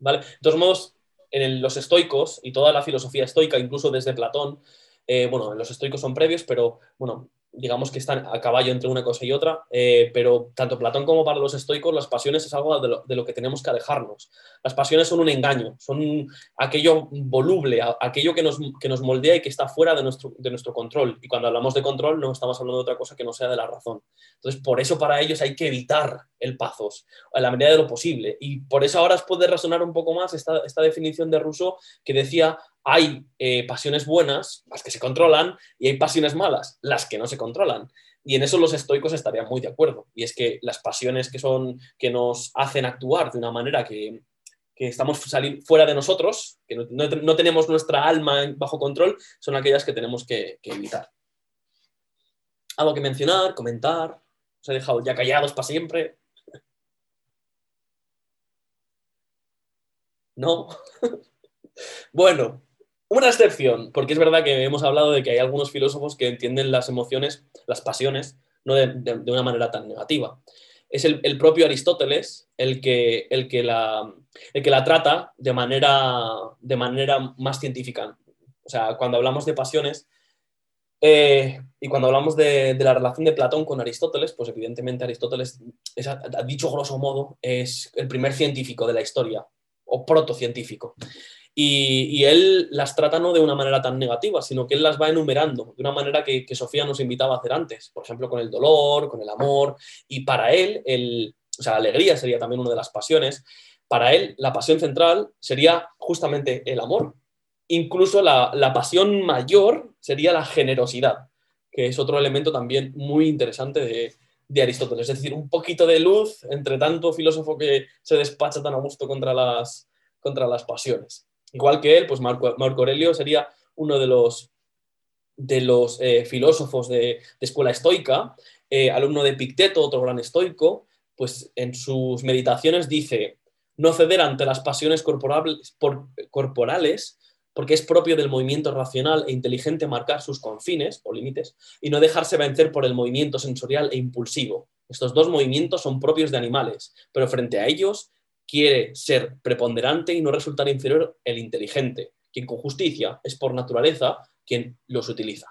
¿Vale? De todos modos, en los estoicos y toda la filosofía estoica, incluso desde Platón, eh, bueno, los estoicos son previos, pero bueno, digamos que están a caballo entre una cosa y otra, eh, pero tanto Platón como para los estoicos las pasiones es algo de lo, que tenemos que alejarnos. Las pasiones son un engaño, son aquello voluble, aquello que nos, que nos moldea y que está fuera de nuestro, de nuestro control. Y cuando hablamos de control no estamos hablando de otra cosa que no sea de la razón. Entonces, por eso para ellos hay que evitar el pazos, a la medida de lo posible. Y por eso ahora os puede resonar un poco más esta, esta definición de Rousseau que decía hay eh, pasiones buenas, las que se controlan, y hay pasiones malas, las que no se controlan. Y en eso los estoicos estarían muy de acuerdo. Y es que las pasiones que, son, que nos hacen actuar de una manera que, estamos salir fuera de nosotros, que no, tenemos nuestra alma bajo control, son aquellas que tenemos que, evitar. ¿Algo que mencionar, comentar? ¿Os he dejado ya callados para siempre? ¿No? bueno, una excepción, porque es verdad que hemos hablado de que hay algunos filósofos que entienden las emociones, las pasiones, no de, una manera tan negativa. Es el, propio Aristóteles el que, el, que la, el que la trata de manera, de manera más científica. O sea, cuando hablamos de pasiones, eh, y cuando hablamos de, la relación de Platón con Aristóteles, pues evidentemente Aristóteles, ha dicho grosso modo, es el primer científico de la historia, o protocientífico. Y, él las trata no de una manera tan negativa, sino que él las va enumerando de una manera que, Sofía nos invitaba a hacer antes, por ejemplo, con el dolor, con el amor, y para él, el, o sea, la alegría sería también una de las pasiones, para él la pasión central sería justamente el amor. incluso la, la pasión mayor sería la generosidad, que es otro elemento también muy interesante de, de Aristóteles. Es decir, un poquito de luz entre tanto filósofo que se despacha tan a gusto contra las, contra las pasiones. Igual que él, pues Marco, Marco Aurelio sería uno de los, de los eh, filósofos de, de, escuela estoica, eh, alumno de Picteto, otro gran estoico, pues en sus meditaciones dice, no ceder ante las pasiones corporales, por, corporales porque es propio del movimiento racional e inteligente marcar sus confines o límites y no dejarse vencer por el movimiento sensorial e impulsivo. Estos dos movimientos son propios de animales, pero frente a ellos quiere ser preponderante y no resultar inferior el inteligente, quien con justicia es por naturaleza quien los utiliza.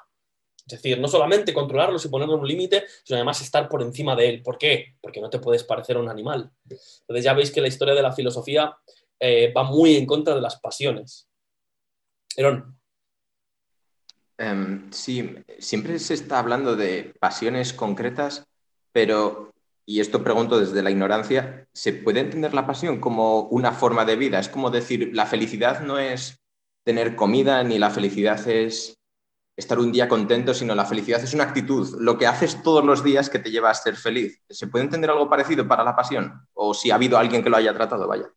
Es decir, no solamente controlarlos y ponerle un límite, sino además estar por encima de él. ¿Por qué? Porque no te puedes parecer a un animal. Entonces ya veis que la historia de la filosofía eh, va muy en contra de las pasiones. Herón. Um, sí, siempre se está hablando de pasiones concretas, pero, y esto pregunto desde la ignorancia, ¿se puede entender la pasión como una forma de vida? Es como decir, la felicidad no es tener comida, ni la felicidad es estar un día contento, sino la felicidad es una actitud, lo que haces todos los días que te lleva a ser feliz. ¿Se puede entender algo parecido para la pasión? O si ha habido alguien que lo haya tratado, vaya.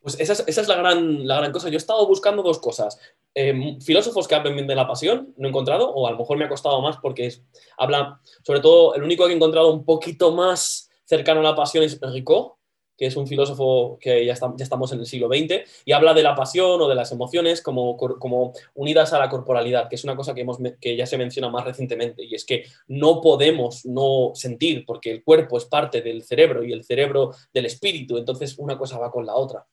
Pues esa es, la, gran, la, gran, cosa. Yo he estado buscando dos cosas. Eh, filósofos que hablen bien de la pasión, no he encontrado, o a lo mejor me ha costado más porque habla, sobre todo, el único que he encontrado un poquito más cercano a la pasión es Ricot, que es un filósofo que ya, estamos en el siglo XX, y habla de la pasión o de las emociones como, como unidas a la corporalidad, que es una cosa que, hemos, que ya se menciona más recientemente, y es que no podemos no sentir, porque el cuerpo es parte del cerebro y el cerebro del espíritu, entonces una cosa va con la otra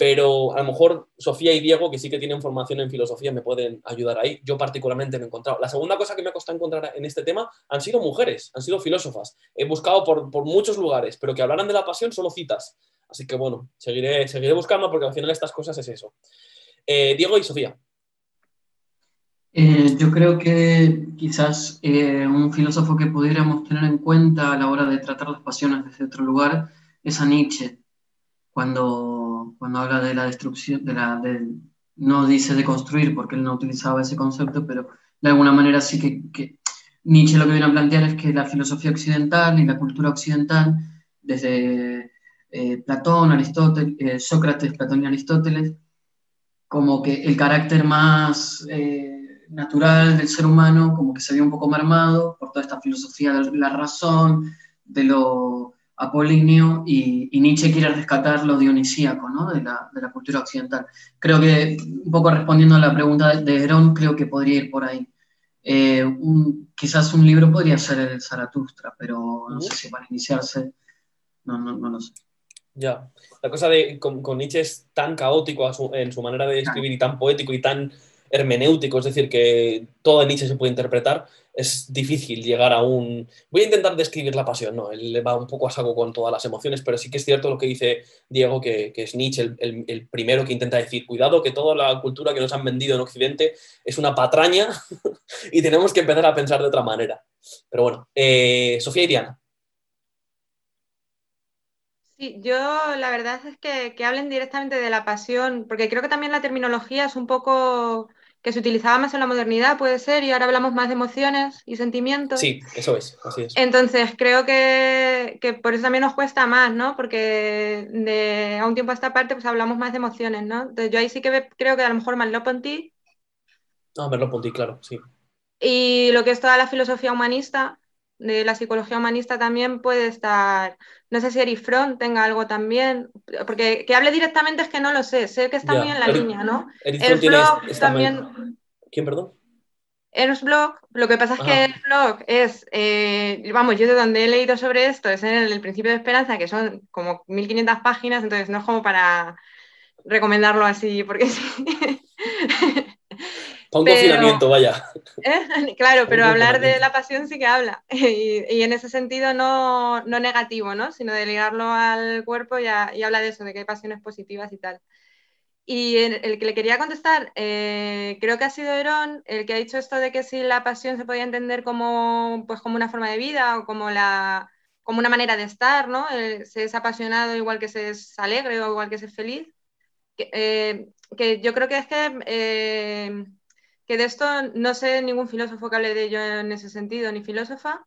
pero a lo mejor Sofía y Diego, que sí que tienen formación en filosofía, me pueden ayudar ahí. Yo particularmente me he encontrado. La segunda cosa que me ha costado encontrar en este tema han sido mujeres, han sido filósofas. He buscado por, por muchos lugares, pero que hablaran de la pasión solo citas. Así que bueno, seguiré, seguiré buscando porque al final estas cosas es eso. Eh, Diego y Sofía. Eh, yo creo que quizás eh, un filósofo que pudiéramos tener en cuenta a la hora de tratar las pasiones desde otro lugar es a Nietzsche, cuando cuando habla de la destrucción, no dice de construir porque él no utilizaba ese concepto, pero de alguna manera sí que, Nietzsche lo que viene a plantear es que la filosofía occidental y la cultura occidental, desde eh, Platón, Aristóteles, eh, Sócrates, Platón y Aristóteles, como que el carácter más eh, natural del ser humano, como que se vio un poco marmado por toda esta filosofía de la razón, de lo apolíneo y, y, Nietzsche quiere rescatar lo dionisíaco ¿no? de, la, de, la, cultura occidental. Creo que, un poco respondiendo a la pregunta de, de Herón, creo que podría ir por ahí. Eh, un, quizás un libro podría ser el Zaratustra, pero no sé si para iniciarse, no, no, no lo sé. Ya, la cosa de con, con Nietzsche es tan caótico su, en su manera de escribir y tan poético y tan hermenéutico, es decir, que todo Nietzsche se puede interpretar, es difícil llegar a un... Voy a intentar describir la pasión, no, él le va un poco a saco con todas las emociones, pero sí que es cierto lo que dice Diego, que, que es Nietzsche el, el, primero que intenta decir, cuidado que toda la cultura que nos han vendido en Occidente es una patraña y tenemos que empezar a pensar de otra manera. Pero bueno, eh, Sofía y Diana. Sí, yo la verdad es que, que hablen directamente de la pasión, porque creo que también la terminología es un poco que se utilizaba más en la modernidad, puede ser, y ahora hablamos más de emociones y sentimientos. Sí, eso es, así es. Entonces, creo que, que por eso también nos cuesta más, ¿no? Porque de a un tiempo a esta parte, pues hablamos más de emociones, ¿no? Entonces, yo ahí sí que creo que a lo mejor Merleau-Ponty. Ah, Merleau-Ponty, claro, sí. Y lo que es toda la filosofía humanista, de la psicología humanista también puede estar, no sé si Eric Fromm tenga algo también, porque que hable directamente es que no lo sé, sé que está yeah. muy en la Eric, línea, ¿no? Ernst Bloch también... ¿Quién, perdón? Ernst Bloch, lo que pasa es Ajá. que Ernst Bloch es, eh, vamos, yo de donde he leído sobre esto es en el, el principio de esperanza, que son como 1500 páginas, entonces no es como para recomendarlo así, porque sí. Para un pero, confinamiento, vaya. ¿eh? Claro, pero hablar de la pasión sí que habla. Y, y en ese sentido no, no, negativo, ¿no? Sino de ligarlo al cuerpo y, a, y, habla de eso, de que hay pasiones positivas y tal. Y el, el que le quería contestar, eh, creo que ha sido Herón el que ha dicho esto de que si la pasión se podía entender como, pues, como una forma de vida o como, la, como una manera de estar, ¿no? El, se es apasionado igual que se es alegre o igual que se es feliz. Que, eh, que yo creo que es que, eh, que de esto no sé ningún filósofo que hable de ello en ese sentido, ni filósofa.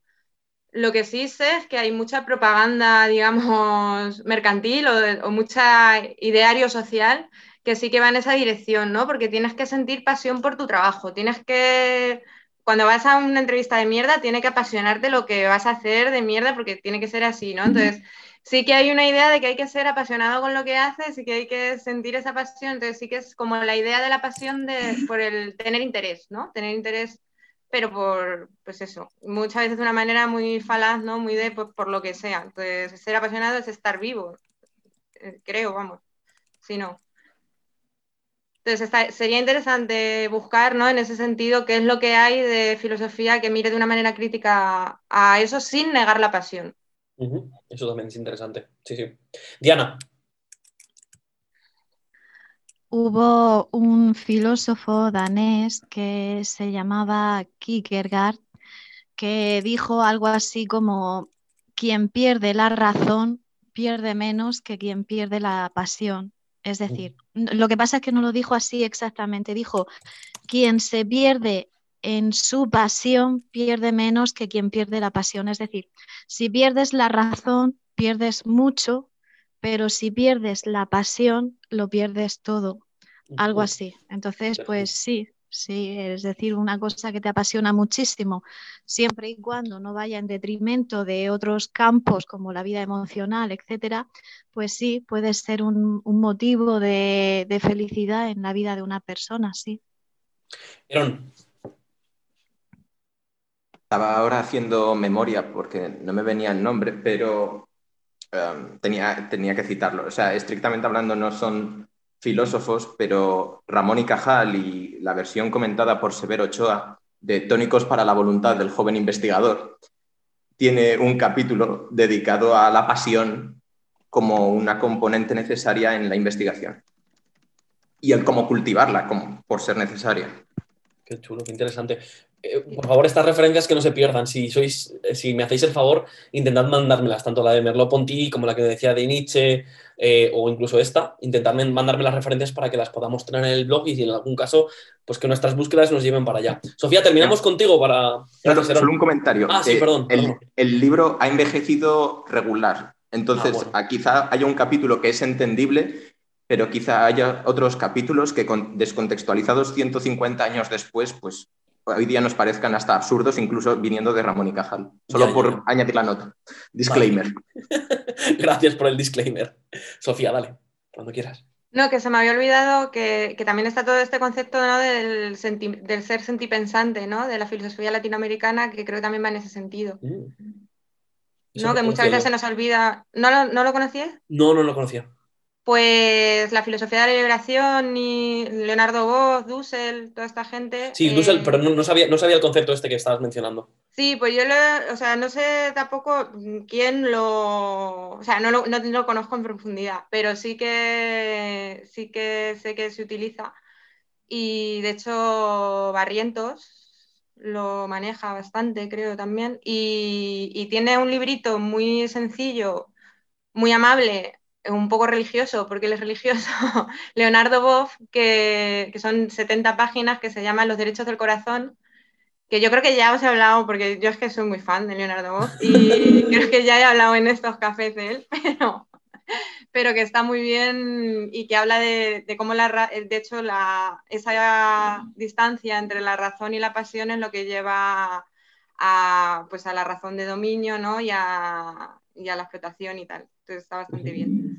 Lo que sí sé es que hay mucha propaganda, digamos, mercantil o, o mucha ideario social que sí que va en esa dirección, ¿no? Porque tienes que sentir pasión por tu trabajo, tienes que cuando vas a una entrevista de mierda, tiene que apasionarte lo que vas a hacer de mierda porque tiene que ser así, ¿no? Entonces, sí que hay una idea de que hay que ser apasionado con lo que haces y que hay que sentir esa pasión. Entonces, sí que es como la idea de la pasión de, por el tener interés, ¿no? Tener interés, pero por, pues eso, muchas veces de una manera muy falaz, ¿no? Muy de, pues, por lo que sea. Entonces, ser apasionado es estar vivo, eh, creo, vamos. Si no. Entonces, sería interesante buscar, ¿no? En ese sentido, qué es lo que hay de filosofía que mire de una manera crítica a eso sin negar la pasión. Eso también es interesante. Sí, sí. Diana. Hubo un filósofo danés que se llamaba Kierkegaard que dijo algo así como quien pierde la razón pierde menos que quien pierde la pasión. Es decir, lo que pasa es que no lo dijo así exactamente, dijo, quien se pierde en su pasión pierde menos que quien pierde la pasión. Es decir, si pierdes la razón, pierdes mucho, pero si pierdes la pasión, lo pierdes todo. Algo así. Entonces, pues sí, Sí, es decir, una cosa que te apasiona muchísimo, siempre y cuando no vaya en detrimento de otros campos como la vida emocional, etcétera, pues sí, puede ser un, motivo de, felicidad en la vida de una persona, sí. Estaba ahora haciendo memoria porque no me venía el nombre, pero em, tenía, tenía que citarlo. O sea, estrictamente hablando, no son filósofos, pero Ramón y Cajal y la versión comentada por Severo Ochoa de Tónicos para la voluntad del joven investigador tiene un capítulo dedicado a la pasión como una componente necesaria en la investigación y el cómo cultivarla como, por ser necesaria. Qué chulo, qué interesante. Eh, por favor, estas referencias que no se pierdan. Si, sois, eh, si me hacéis el favor, intentad mandármelas, tanto la de Merleau-Ponty como la que decía de Nietzsche eh, o incluso esta. Intentad mandarme las referencias para que las podamos tener en el blog y si en algún caso, pues que nuestras búsquedas nos lleven para allá. Sofía, terminamos contigo para... solo un comentario. Ah, sí, perdón. El, libro ha envejecido regular. Entonces, ah, quizá haya un capítulo que es entendible, pero quizá haya otros capítulos que descontextualizados 150 años después, pues hoy día nos parezcan hasta absurdos, incluso viniendo de Ramón y Cajal. Solo por añadir la nota. Disclaimer. Gracias por el disclaimer. Sofía, dale, cuando quieras. No, que se me había olvidado que, también está todo este concepto del, del, ser sentipensante, ¿no? De la filosofía latinoamericana, que creo que también va en ese sentido. Mm. ¿No? Que muchas veces se nos olvida. ¿No lo, ¿No lo conocías? No, no lo conocía. Pues la filosofía de la liberación y Leonardo Bosch, Dussel, toda esta gente. Sí, Dussel, pero no, sabía, no sabía el concepto este que estabas mencionando. Sí, pues yo lo, o sea, no sé tampoco quién lo, o sea, no lo, no lo conozco en profundidad, pero sí que, sí que sé que se utiliza. Y de hecho, Barrientos lo maneja bastante, creo también. Y, y tiene un librito muy sencillo, muy amable, un poco religioso, porque él es religioso, Leonardo Boff, que, que, son 70 páginas que se llaman Los Derechos del Corazón, que yo creo que ya os he hablado, porque yo es que soy muy fan de Leonardo Boff, y creo que ya he hablado en estos cafés de él, pero, pero que está muy bien y que habla de, de cómo, la, de hecho, la, esa distancia entre la razón y la pasión es lo que lleva a, pues a la razón de dominio ¿no? y, a, y a la explotación y tal. Entonces está bastante bien.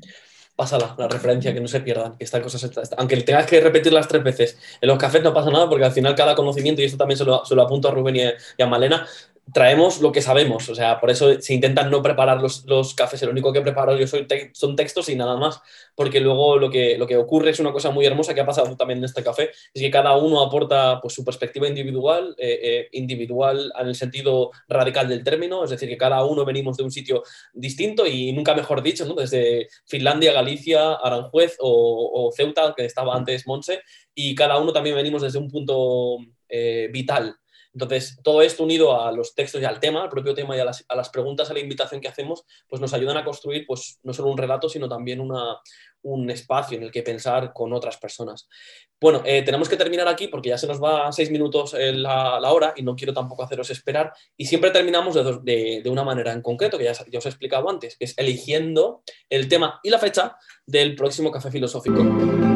Pásala, la referencia, que no se pierdan, que esta cosa aunque tengas que repetirlas tres veces. En los cafés no pasa nada porque al final cada conocimiento, y esto también se lo, se lo apunto a Rubén y a Malena, traemos lo que sabemos, o sea, por eso se intentan no preparar los, los cafés, el único que preparo yo soy son textos y nada más, porque luego lo que, lo que ocurre es una cosa muy hermosa que ha pasado también en este café, es que cada uno aporta pues, su perspectiva individual, eh, eh, individual en el sentido radical del término, es decir, que cada uno venimos de un sitio distinto y nunca mejor dicho, desde Finlandia, Galicia, Aranjuez o, Ceuta, que estaba antes Monse, y cada uno también venimos desde un punto eh, vital Entonces, todo esto unido a los textos y al tema, al propio tema y a las, preguntas, a la invitación que hacemos, pues nos ayudan a construir pues, no solo un relato, sino también un espacio en el que pensar con otras personas. Bueno, eh, tenemos que terminar aquí porque ya se nos va seis minutos eh, la, hora y no quiero tampoco haceros esperar. Y siempre terminamos de una manera en concreto, que ya, ya, os he explicado antes, que es eligiendo el tema y la fecha del próximo café filosófico.